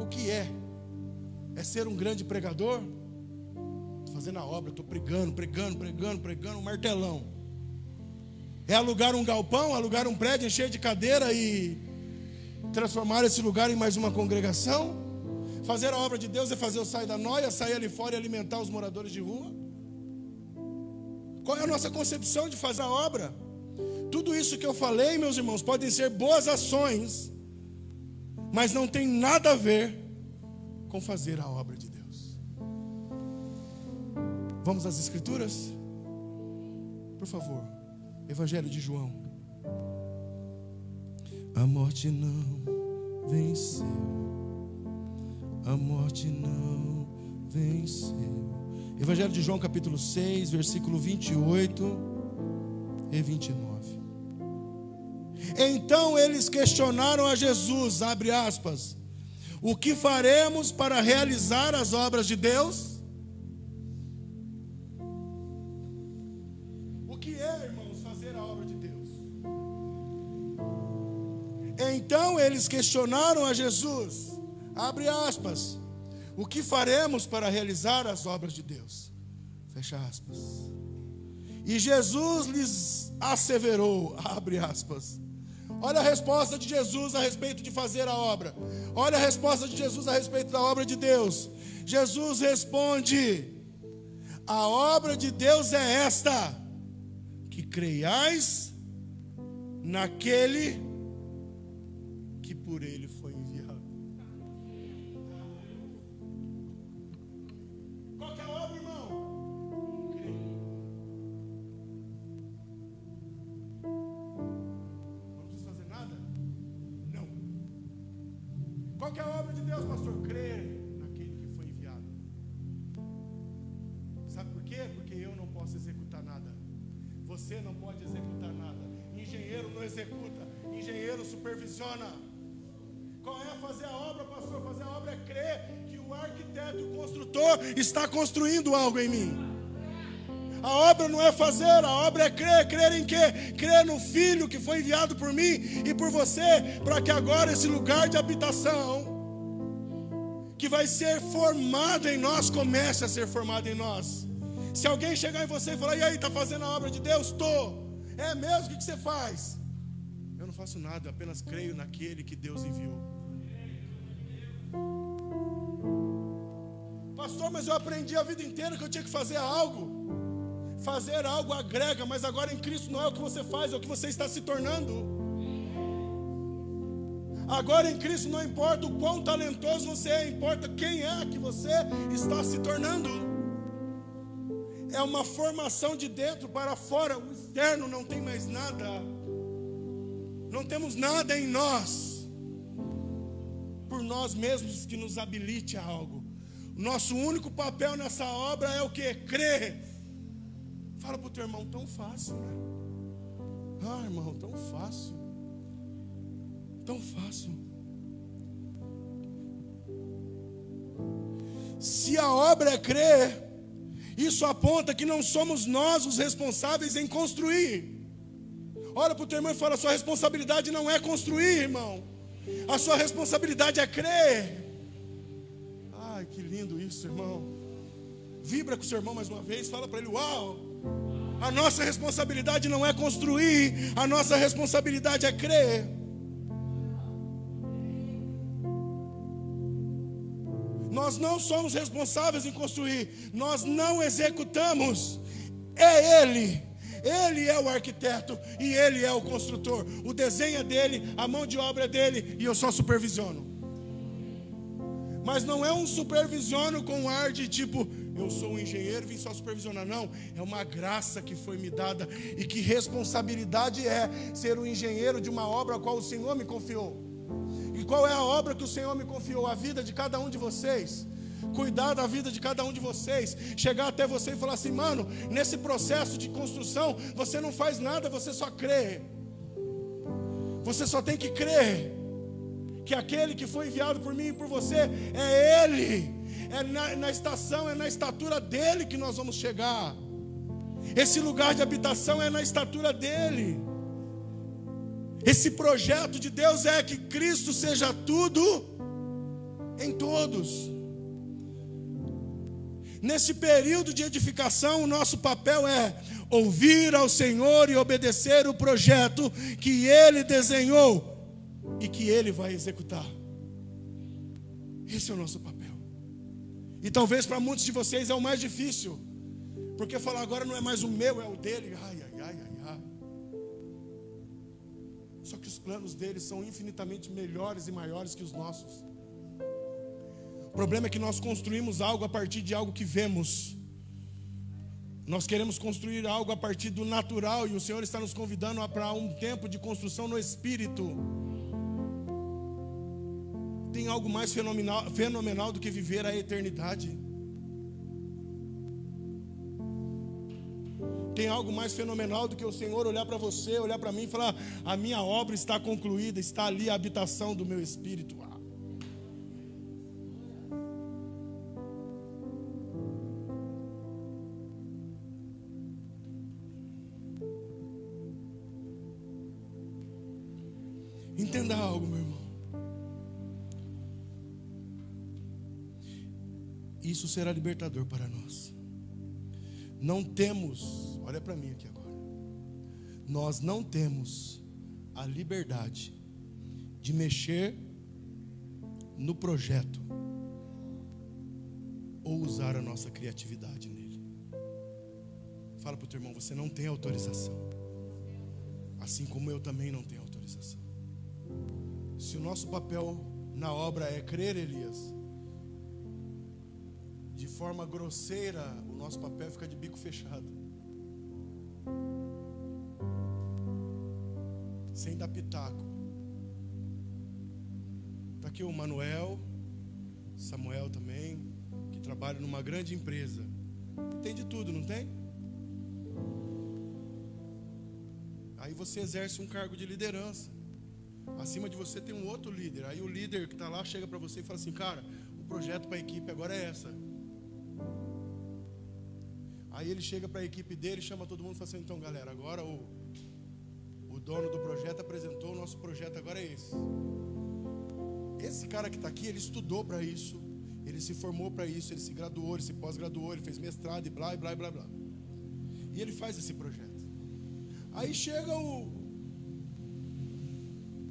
O que é? É ser um grande pregador? Estou fazendo a obra, estou pregando, pregando, pregando, pregando, um martelão. É alugar um galpão, alugar um prédio, encher de cadeira e transformar esse lugar em mais uma congregação? Fazer a obra de Deus é fazer o sair da noia, sair ali fora e alimentar os moradores de rua? Qual é a nossa concepção de fazer a obra? Tudo isso que eu falei, meus irmãos, podem ser boas ações, mas não tem nada a ver com fazer a obra de Deus. Vamos às Escrituras? Por favor. Evangelho de João. A morte não venceu. A morte não venceu. Evangelho de João, capítulo 6, versículo 28 e 29. Então eles questionaram a Jesus, abre aspas, o que faremos para realizar as obras de Deus? Então eles questionaram a Jesus, abre aspas, o que faremos para realizar as obras de Deus? Fecha aspas. E Jesus lhes asseverou, abre aspas. Olha a resposta de Jesus a respeito de fazer a obra. Olha a resposta de Jesus a respeito da obra de Deus. Jesus responde: A obra de Deus é esta: que creiais naquele por ele foi enviado. Qual que é a obra, irmão? Não precisa fazer nada? Não. Qual que é a obra de Deus, pastor? Crer naquele que foi enviado. Sabe por quê? Porque eu não posso executar nada. Você não pode executar nada. Engenheiro não executa. Engenheiro supervisiona. Qual é fazer a obra, pastor? Fazer a obra é crer que o arquiteto o construtor está construindo algo em mim. A obra não é fazer, a obra é crer. Crer em quê? Crer no Filho que foi enviado por mim e por você, para que agora esse lugar de habitação, que vai ser formado em nós, comece a ser formado em nós. Se alguém chegar em você e falar, e aí, está fazendo a obra de Deus? Estou. É mesmo? O que você faz? Eu não faço nada, eu apenas creio naquele que Deus enviou. Pastor, mas eu aprendi a vida inteira que eu tinha que fazer algo. Fazer algo agrega, mas agora em Cristo não é o que você faz, é o que você está se tornando. Agora em Cristo não importa o quão talentoso você é, importa quem é que você está se tornando. É uma formação de dentro para fora, o externo não tem mais nada. Não temos nada em nós, por nós mesmos, que nos habilite a algo. Nosso único papel nessa obra é o que? Crer Fala para o teu irmão, tão fácil, né? Ah, irmão, tão fácil. Tão fácil. Se a obra é crer, isso aponta que não somos nós os responsáveis em construir. Olha para o teu irmão e fala: sua responsabilidade não é construir, irmão. A sua responsabilidade é crer. Ai, que lindo isso, irmão. Vibra com o seu irmão mais uma vez, fala para ele: Uau! A nossa responsabilidade não é construir, a nossa responsabilidade é crer. Nós não somos responsáveis em construir, nós não executamos, é Ele. Ele é o arquiteto e ele é o construtor. O desenho é dele, a mão de obra é dele e eu só supervisiono. Mas não é um supervisiono com ar de tipo, eu sou um engenheiro, vim só supervisionar. Não, é uma graça que foi me dada e que responsabilidade é ser o engenheiro de uma obra a qual o Senhor me confiou. E qual é a obra que o Senhor me confiou? A vida de cada um de vocês. Cuidar da vida de cada um de vocês, chegar até você e falar assim, mano, nesse processo de construção, você não faz nada, você só crê. Você só tem que crer que aquele que foi enviado por mim e por você é Ele é na, na estação, é na estatura dele que nós vamos chegar. Esse lugar de habitação é na estatura dele. Esse projeto de Deus é que Cristo seja tudo em todos. Nesse período de edificação, o nosso papel é ouvir ao Senhor e obedecer o projeto que Ele desenhou e que Ele vai executar. Esse é o nosso papel. E talvez para muitos de vocês é o mais difícil. Porque falar agora não é mais o meu, é o dele. Ai, ai, ai, ai, ai. Só que os planos dele são infinitamente melhores e maiores que os nossos. O problema é que nós construímos algo a partir de algo que vemos. Nós queremos construir algo a partir do natural e o Senhor está nos convidando para um tempo de construção no espírito tem algo mais fenomenal, fenomenal do que viver a eternidade. Tem algo mais fenomenal do que o Senhor olhar para você, olhar para mim e falar: a minha obra está concluída, está ali a habitação do meu espírito. Isso será libertador para nós. Não temos, olha para mim aqui agora. Nós não temos a liberdade de mexer no projeto ou usar a nossa criatividade nele. Fala para o teu irmão, você não tem autorização. Assim como eu também não tenho autorização. Se o nosso papel na obra é crer, Elias, de forma grosseira, o nosso papel fica de bico fechado. Sem dar pitaco. Está aqui o Manuel, Samuel também, que trabalha numa grande empresa. Tem de tudo, não tem? Aí você exerce um cargo de liderança. Acima de você tem um outro líder. Aí o líder que está lá chega para você e fala assim: Cara, o projeto para a equipe agora é essa. Aí ele chega para a equipe dele, chama todo mundo e fala assim: Então, galera, agora o, o dono do projeto apresentou, o nosso projeto agora é esse. Esse cara que está aqui, ele estudou para isso, ele se formou para isso, ele se graduou, ele se pós-graduou, ele fez mestrado e blá, blá, blá, blá. E ele faz esse projeto. Aí chega o,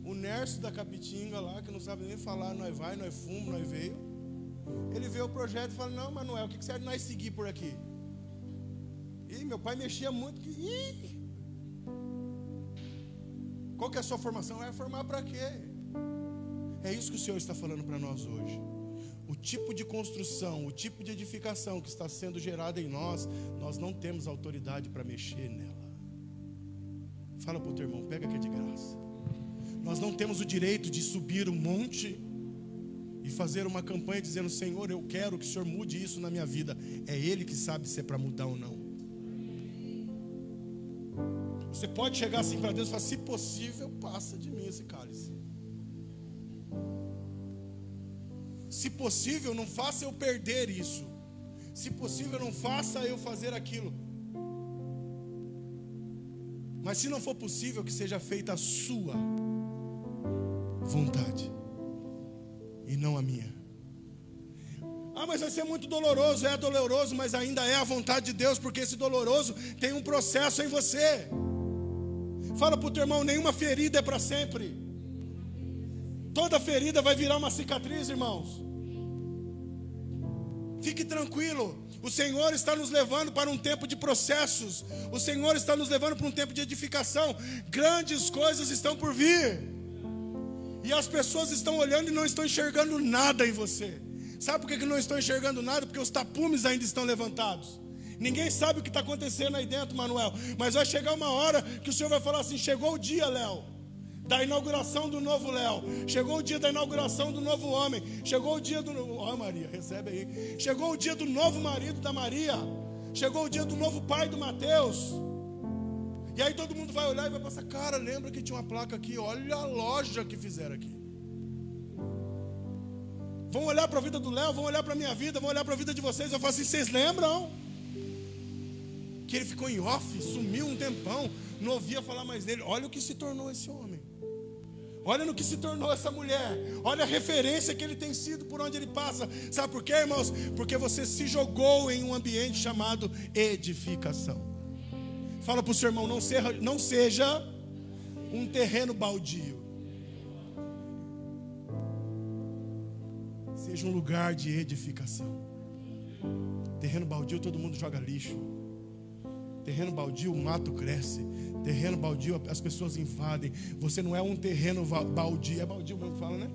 o Nerso da Capitinga lá, que não sabe nem falar, nós vai, nós fumo, nós veio. Ele vê o projeto e fala, não, Manuel, o que serve nós seguir por aqui? Meu pai mexia muito. Que, Ih! Qual que é a sua formação? Vai formar para quê? É isso que o Senhor está falando para nós hoje. O tipo de construção, o tipo de edificação que está sendo gerada em nós, nós não temos autoridade para mexer nela. Fala para o teu irmão, pega que é de graça. Nós não temos o direito de subir um monte e fazer uma campanha dizendo: Senhor, eu quero que o Senhor mude isso na minha vida. É Ele que sabe se é para mudar ou não. Você pode chegar assim para Deus e falar: se possível, passa de mim esse cálice. Se possível, não faça eu perder isso. Se possível, não faça eu fazer aquilo. Mas se não for possível, que seja feita a sua vontade e não a minha. Ah, mas vai ser muito doloroso. É doloroso, mas ainda é a vontade de Deus, porque esse doloroso tem um processo em você. Fala para o teu irmão: nenhuma ferida é para sempre. Toda ferida vai virar uma cicatriz, irmãos. Fique tranquilo. O Senhor está nos levando para um tempo de processos. O Senhor está nos levando para um tempo de edificação. Grandes coisas estão por vir. E as pessoas estão olhando e não estão enxergando nada em você. Sabe por que não estão enxergando nada? Porque os tapumes ainda estão levantados. Ninguém sabe o que está acontecendo aí dentro, Manuel. Mas vai chegar uma hora que o Senhor vai falar assim: chegou o dia, Léo, da inauguração do novo Léo. Chegou o dia da inauguração do novo homem. Chegou o dia do. Ó, oh, Maria, recebe aí. Chegou o dia do novo marido da Maria. Chegou o dia do novo pai do Mateus. E aí todo mundo vai olhar e vai passar, cara, lembra que tinha uma placa aqui? Olha a loja que fizeram aqui. Vão olhar para a vida do Léo, vão olhar para a minha vida, vão olhar para a vida de vocês. Eu falo assim, vocês lembram? Que ele ficou em off, sumiu um tempão, não ouvia falar mais dele. Olha o que se tornou esse homem. Olha no que se tornou essa mulher. Olha a referência que ele tem sido por onde ele passa. Sabe por quê, irmãos? Porque você se jogou em um ambiente chamado edificação. Fala para o seu irmão: não seja, não seja um terreno baldio. Seja um lugar de edificação. Terreno baldio, todo mundo joga lixo. Terreno baldio, o mato cresce. Terreno baldio, as pessoas invadem. Você não é um terreno baldio. É baldio mesmo que fala, né?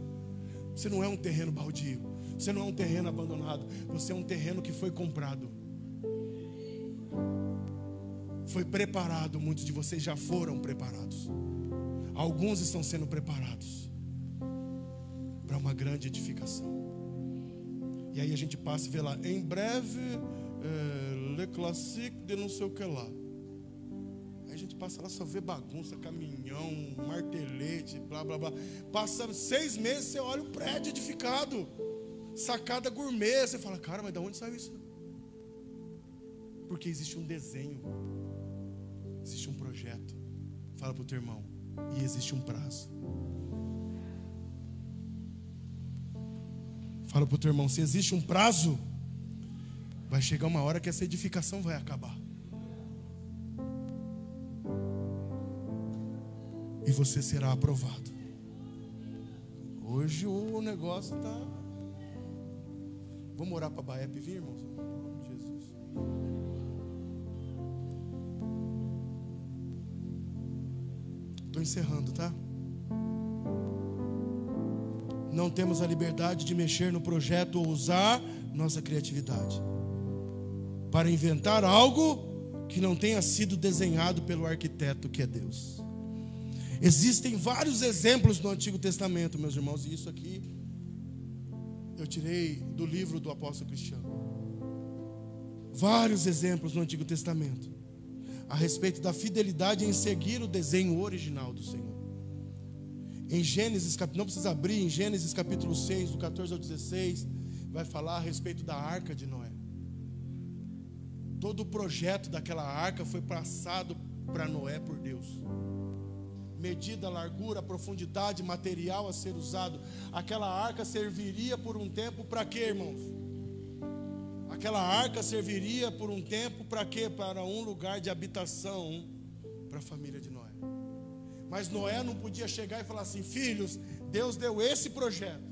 Você não é um terreno baldio. Você não é um terreno abandonado. Você é um terreno que foi comprado. Foi preparado. Muitos de vocês já foram preparados. Alguns estão sendo preparados para uma grande edificação. E aí a gente passa e vê lá, em breve é, Le Classique de não sei o que lá. Aí a gente passa lá, só vê bagunça, caminhão, martelete, blá blá blá. Passa seis meses, você olha o prédio edificado, sacada gourmet. Você fala, cara, mas de onde saiu isso? Porque existe um desenho, existe um projeto. Fala para o teu irmão, e existe um prazo. Fala para o teu irmão, se existe um prazo, Vai chegar uma hora que essa edificação vai acabar. E você será aprovado. Hoje o negócio está. Vamos orar para Baep vir, irmãos? Jesus. Estou encerrando, tá? Não temos a liberdade de mexer no projeto ou usar nossa criatividade para inventar algo que não tenha sido desenhado pelo arquiteto que é Deus. Existem vários exemplos no Antigo Testamento, meus irmãos, e isso aqui eu tirei do livro do apóstolo Cristiano. Vários exemplos no Antigo Testamento a respeito da fidelidade em seguir o desenho original do Senhor. Em Gênesis, não precisa abrir, em Gênesis capítulo 6, do 14 ao 16, vai falar a respeito da arca de Noé. Todo o projeto daquela arca foi passado para Noé por Deus. Medida, largura, profundidade, material a ser usado. Aquela arca serviria por um tempo para quê, irmãos? Aquela arca serviria por um tempo para quê? Para um lugar de habitação para a família de Noé. Mas Noé não podia chegar e falar assim: filhos, Deus deu esse projeto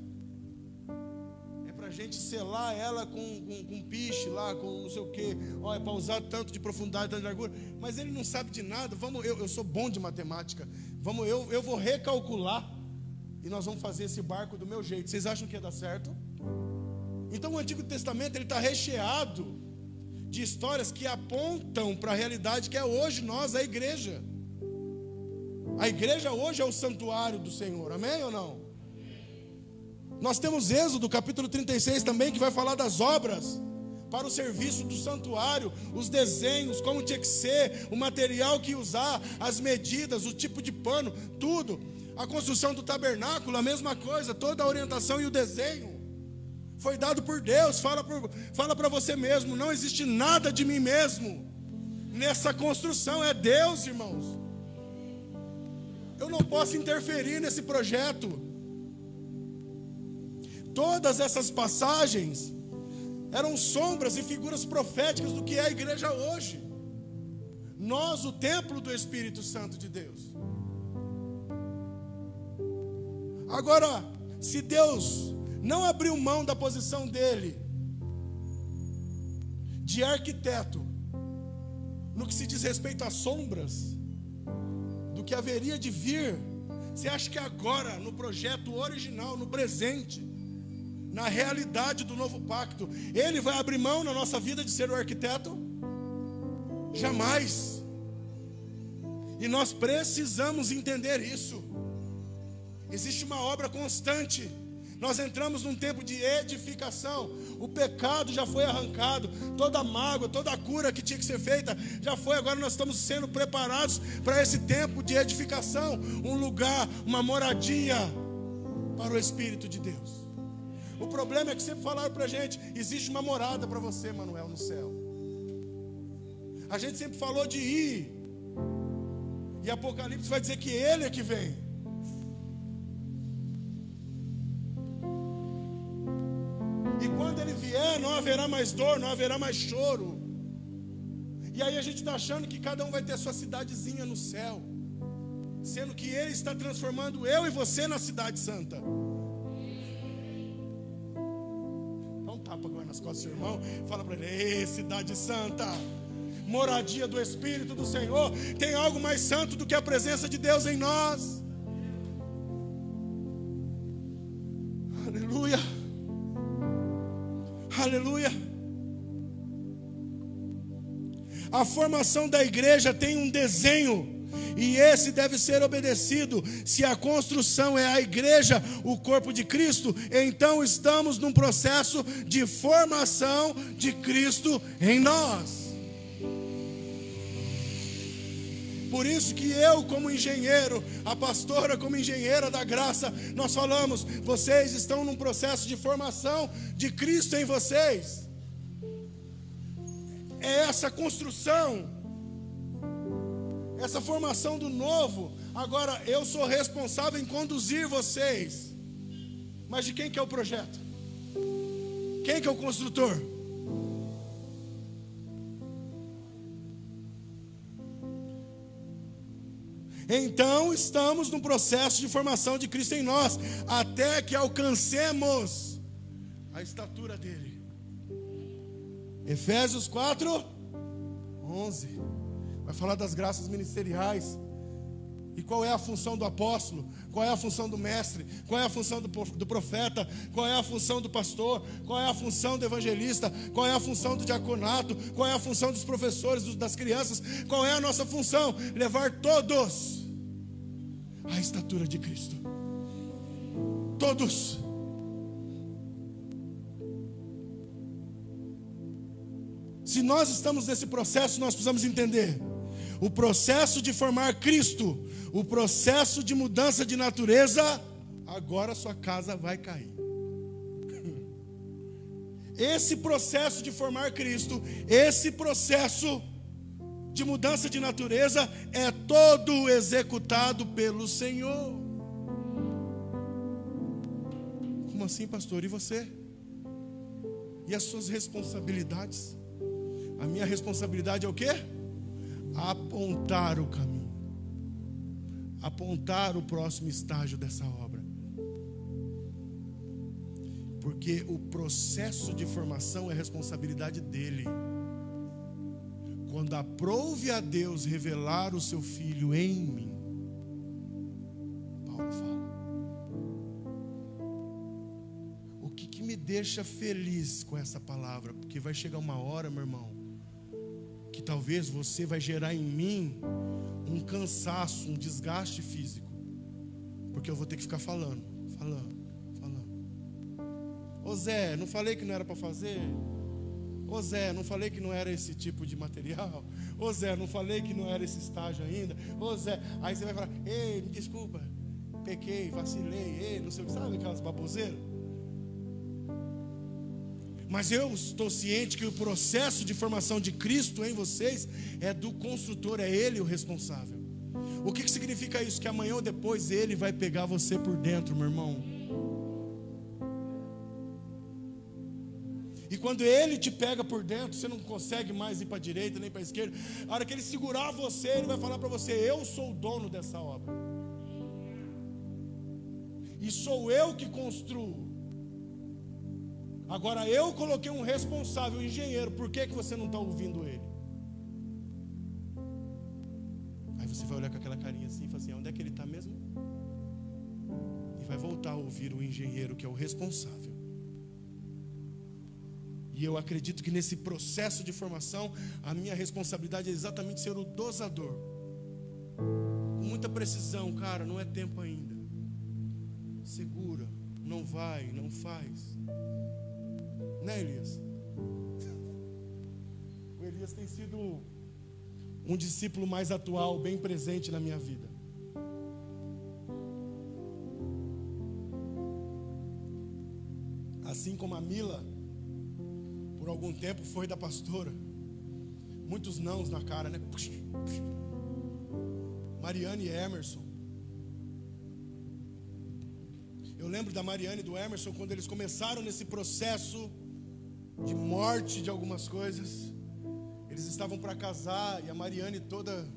gente selar ela com, com, com piche lá, com não sei o quê. Olha, para usar tanto de profundidade, tanto de largura. Mas ele não sabe de nada. Vamos, eu, eu sou bom de matemática. Vamos, eu, eu vou recalcular e nós vamos fazer esse barco do meu jeito. Vocês acham que ia dar certo? Então o Antigo Testamento ele está recheado de histórias que apontam para a realidade que é hoje nós, a igreja. A igreja hoje é o santuário do Senhor, amém ou não? Nós temos Êxodo, capítulo 36 também, que vai falar das obras para o serviço do santuário, os desenhos, como tinha que ser, o material que usar, as medidas, o tipo de pano, tudo. A construção do tabernáculo, a mesma coisa, toda a orientação e o desenho foi dado por Deus. Fala para fala você mesmo, não existe nada de mim mesmo nessa construção, é Deus, irmãos. Eu não posso interferir nesse projeto. Todas essas passagens eram sombras e figuras proféticas do que é a igreja hoje. Nós, o templo do Espírito Santo de Deus. Agora, se Deus não abriu mão da posição dele de arquiteto, no que se diz respeito às sombras, do que haveria de vir, você acha que agora, no projeto original, no presente, na realidade do novo pacto. Ele vai abrir mão na nossa vida de ser o arquiteto? Jamais. E nós precisamos entender isso. Existe uma obra constante. Nós entramos num tempo de edificação. O pecado já foi arrancado, toda a mágoa, toda a cura que tinha que ser feita já foi. Agora nós estamos sendo preparados para esse tempo de edificação um lugar, uma moradia para o Espírito de Deus. O problema é que sempre falaram para a gente: existe uma morada para você, Manuel, no céu. A gente sempre falou de ir. E Apocalipse vai dizer que Ele é que vem. E quando Ele vier, não haverá mais dor, não haverá mais choro. E aí a gente está achando que cada um vai ter a sua cidadezinha no céu. Sendo que Ele está transformando eu e você na cidade santa. Nas costas do seu irmão. Fala para ele: Ei, cidade santa, moradia do Espírito do Senhor. Tem algo mais santo do que a presença de Deus em nós. Aleluia. Aleluia. A formação da igreja tem um desenho e esse deve ser obedecido. Se a construção é a igreja, o corpo de Cristo, então estamos num processo de formação de Cristo em nós. Por isso que eu, como engenheiro, a pastora, como engenheira da graça, nós falamos: vocês estão num processo de formação de Cristo em vocês. É essa construção essa formação do novo. Agora eu sou responsável em conduzir vocês. Mas de quem que é o projeto? Quem que é o construtor? Então estamos no processo de formação de Cristo em nós, até que alcancemos a estatura dele. Efésios 4, 11 vai falar das graças ministeriais. E qual é a função do apóstolo? Qual é a função do mestre? Qual é a função do, profeta? Qual é a função do pastor? Qual é a função do evangelista? Qual é a função do diaconato? Qual é a função dos professores, das crianças? Qual é a nossa função? Levar todos à estatura de Cristo. Todos. Se nós estamos nesse processo, nós precisamos entender o processo de formar Cristo, o processo de mudança de natureza, agora sua casa vai cair. *laughs* Esse processo de formar Cristo, esse processo de mudança de natureza é todo executado pelo Senhor. Como assim, pastor? E você? E as suas responsabilidades? A minha responsabilidade é o quê? Apontar o caminho. Apontar o próximo estágio dessa obra. Porque o processo de formação é responsabilidade dele. Quando aprouve a Deus revelar o seu filho em mim, Paulo fala. O que, que me deixa feliz com essa palavra? Porque vai chegar uma hora, meu irmão, que talvez você vai gerar em mim um cansaço, um desgaste físico, porque eu vou ter que ficar falando, falando. Ô Zé, não falei que não era para fazer? Ô Zé, não falei que não era esse tipo de material? *laughs* Ô Zé, não falei que não era esse estágio ainda? Ô Zé, aí você vai falar, ei, me desculpa, pequei, vacilei, ei, não sei o que, sabe aquelas baboseiras? Mas eu estou ciente que o processo de formação de Cristo em vocês é do construtor, é Ele o responsável. O que, que significa isso? Que amanhã ou depois Ele vai pegar você por dentro, meu irmão. E quando ele te pega por dentro, você não consegue mais ir para a direita nem para a esquerda. A hora que ele segurar você, ele vai falar para você: Eu sou o dono dessa obra. E sou eu que construo. Agora eu coloquei um responsável, um engenheiro. Por que, que você não está ouvindo ele? Aí você vai olhar com aquela carinha assim e fala assim: Onde é que ele está mesmo? E vai voltar a ouvir o engenheiro que é o responsável. E eu acredito que nesse processo de formação, a minha responsabilidade é exatamente ser o dosador. Com muita precisão, cara, não é tempo ainda. Segura, não vai, não faz. Né, Elias? *laughs* O Elias tem sido um discípulo mais atual, bem presente na minha vida. Assim como a Mila por algum tempo foi da pastora. Muitos nãos na cara, né? Mariane e Emerson. Eu lembro da Mariane e do Emerson quando eles começaram nesse processo de morte de algumas coisas. Eles estavam para casar e a Mariane toda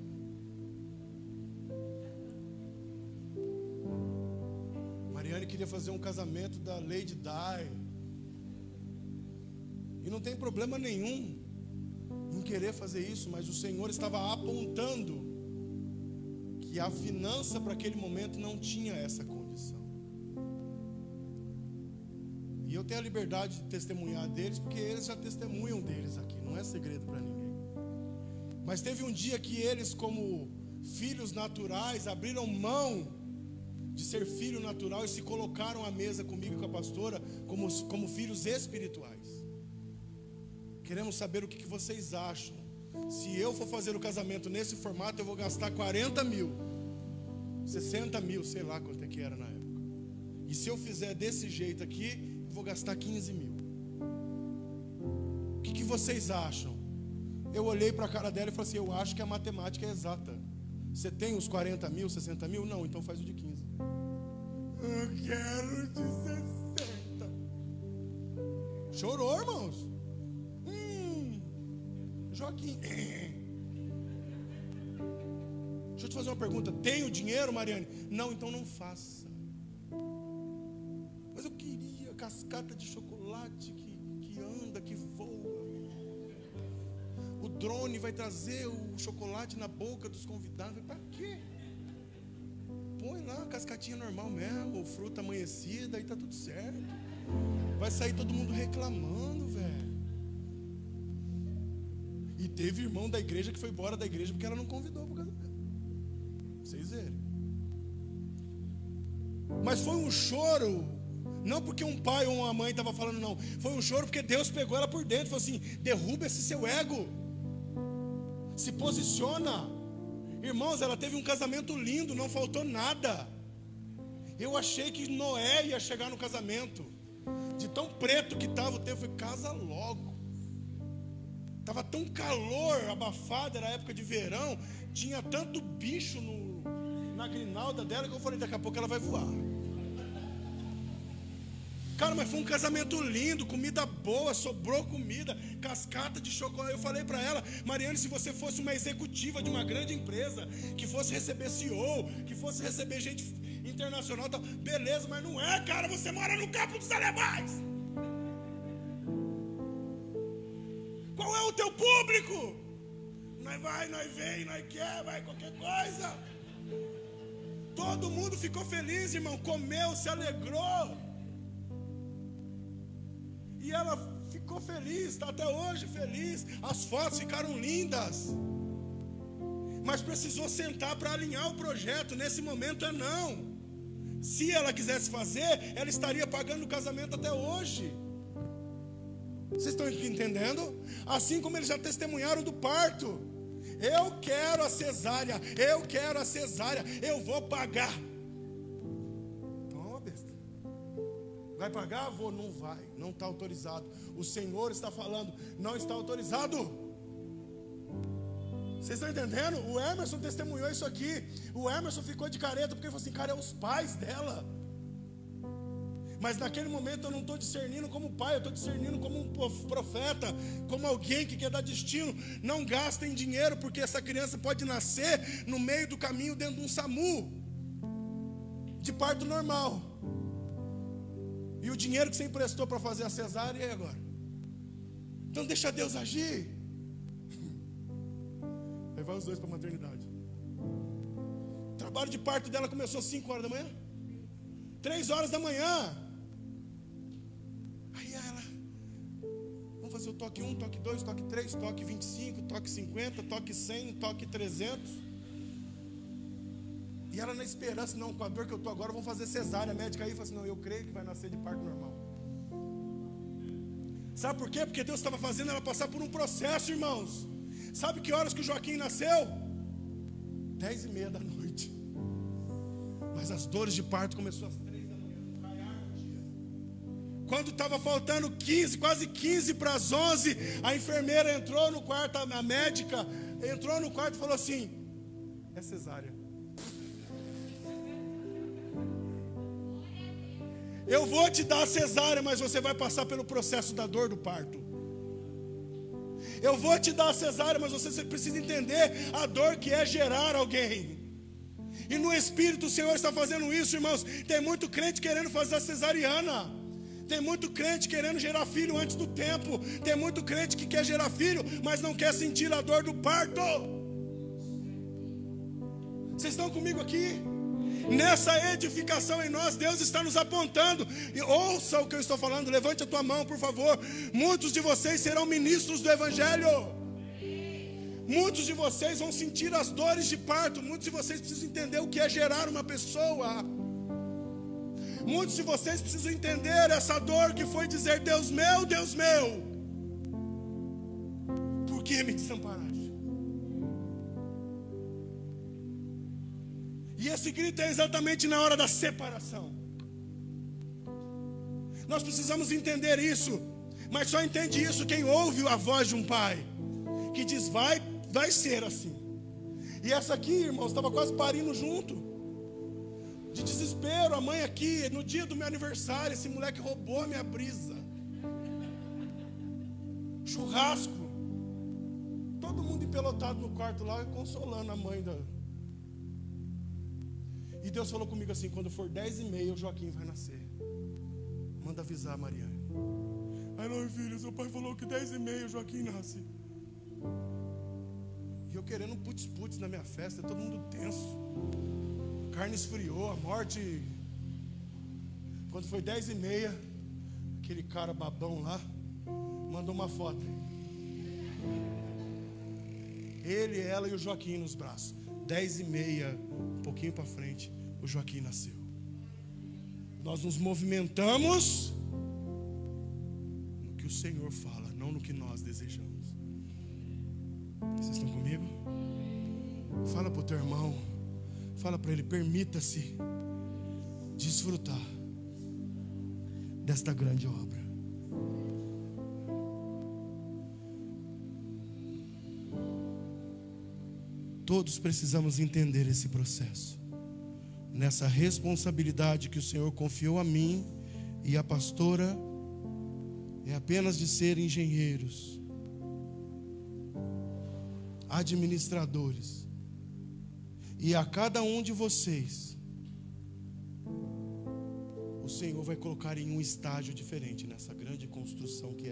Mariane queria fazer um casamento da Lady Di. E não tem problema nenhum em querer fazer isso, mas o Senhor estava apontando que a finança para aquele momento não tinha essa condição. Tenho a liberdade de testemunhar deles, porque eles já testemunham deles aqui, não é segredo para ninguém. Mas teve um dia que eles, como filhos naturais, abriram mão de ser filho natural e se colocaram à mesa comigo e com a pastora como, como filhos espirituais. Queremos saber o que, vocês acham. Se eu for fazer o casamento nesse formato, eu vou gastar 40 mil, 60 mil, sei lá quanto é que era na época. E se eu fizer desse jeito aqui, vou gastar 15 mil. O que, que vocês acham? Eu olhei para a cara dela e falei assim: Eu acho que a matemática é exata. Você tem os 40 mil, 60 mil? Não, então faz o de 15. Eu quero de 60. Chorou, irmãos. Joaquim. *laughs* Deixa eu te fazer uma pergunta. Tenho dinheiro, Mariane? Não, então não faça. Cascata de chocolate que, que anda, que voa. O drone vai trazer o chocolate na boca dos convidados. Para quê? Põe lá, cascatinha normal mesmo, fruta amanhecida, aí tá tudo certo. Vai sair todo mundo reclamando, velho. E teve irmão da igreja que foi embora da igreja porque ela não convidou. Vocês verem. Mas foi um choro, não porque um pai ou uma mãe estava falando, não. Foi um choro porque Deus pegou ela por dentro falou assim: derruba esse seu ego. Se posiciona. Irmãos, ela teve um casamento lindo, não faltou nada. Eu achei que Noé ia chegar no casamento. De tão preto que estava o tempo, casa logo. Tava tão calor, abafado, era época de verão, tinha tanto bicho no, na grinalda dela que eu falei, daqui a pouco ela vai voar. Cara, mas foi um casamento lindo, comida boa, sobrou comida, cascata de chocolate. Eu falei para ela, Mariane, se você fosse uma executiva de uma grande empresa, que fosse receber CEO, que fosse receber gente internacional, tal, beleza, mas não é, cara, você mora no campo dos alemães. Qual é o teu público? Nós vai, nós vem, nós quer, vai qualquer coisa. Todo mundo ficou feliz, irmão, comeu, se alegrou. E ela ficou feliz, está até hoje feliz. As fotos ficaram lindas. Mas precisou sentar para alinhar o projeto. Nesse momento é não. Se ela quisesse fazer, ela estaria pagando o casamento até hoje. Vocês estão entendendo? Assim como eles já testemunharam do parto. Eu quero a cesárea, eu quero a cesárea, eu vou pagar. Vai pagar? Vou, não vai, não está autorizado. O Senhor está falando, não está autorizado. Vocês estão entendendo? O Emerson testemunhou isso aqui. O Emerson ficou de careta porque falou assim: cara, é os pais dela. Mas naquele momento eu não estou discernindo como pai, eu estou discernindo como um profeta, como alguém que quer dar destino. Não gastem dinheiro, porque essa criança pode nascer no meio do caminho dentro de um SAMU de parto normal. E o dinheiro que você emprestou para fazer a cesárea, e agora? Então deixa Deus agir. *laughs* Aí vai os dois para a maternidade. O trabalho de parto dela começou às 5 horas da manhã. 3 horas da manhã. Aí ela. Vamos fazer o toque 1, toque 2, toque 3, toque 25, toque 50, toque 100, toque 300. E ela na esperança, não, com a dor que eu estou agora, vão fazer cesárea. A médica aí falou assim: não, eu creio que vai nascer de parto normal. Sabe por quê? Porque Deus estava fazendo ela passar por um processo, irmãos. Sabe que horas que o Joaquim nasceu? Dez e meia da noite. Mas as dores de parto começou às três da manhã, Quando estava faltando 15, quase 15 para as 11, a enfermeira entrou no quarto, a médica entrou no quarto e falou assim: é cesárea. Eu vou te dar a cesárea, mas você vai passar pelo processo da dor do parto. Eu vou te dar a cesárea, mas você precisa entender a dor que é gerar alguém. E no Espírito o Senhor está fazendo isso, irmãos. Tem muito crente querendo fazer a cesariana. Tem muito crente querendo gerar filho antes do tempo. Tem muito crente que quer gerar filho, mas não quer sentir a dor do parto. Vocês estão comigo aqui? Nessa edificação em nós, Deus está nos apontando. E ouça o que eu estou falando, levante a tua mão, por favor. Muitos de vocês serão ministros do Evangelho. Muitos de vocês vão sentir as dores de parto. Muitos de vocês precisam entender o que é gerar uma pessoa. Muitos de vocês precisam entender essa dor que foi dizer: Deus meu, Deus meu, por que me desamparar? E esse grito é exatamente na hora da separação. Nós precisamos entender isso, mas só entende isso quem ouve a voz de um pai que diz: vai, vai ser assim. E essa aqui, irmãos, estava quase parindo junto. De desespero, a mãe aqui, no dia do meu aniversário, esse moleque roubou a minha brisa. Churrasco. Todo mundo empelotado no quarto lá, consolando a mãe da, e Deus falou comigo assim: quando for dez e meia, o Joaquim vai nascer. Manda avisar a Mariane. Aí, não, filho, seu pai falou que dez e meia o Joaquim nasce. E eu querendo putz-putz na minha festa, todo mundo tenso. A carne esfriou, a morte. Quando foi dez e meia, aquele cara babão lá mandou uma foto. Ele, ela e o Joaquim nos braços. Dez e meia, um pouquinho para frente, o Joaquim nasceu. Nós nos movimentamos no que o Senhor fala, não no que nós desejamos. Vocês estão comigo? Fala para o teu irmão. Fala para ele: permita-se desfrutar desta grande obra. Todos precisamos entender esse processo, nessa responsabilidade que o Senhor confiou a mim e a pastora, é apenas de ser engenheiros, administradores, e a cada um de vocês, o Senhor vai colocar em um estágio diferente nessa grande construção que é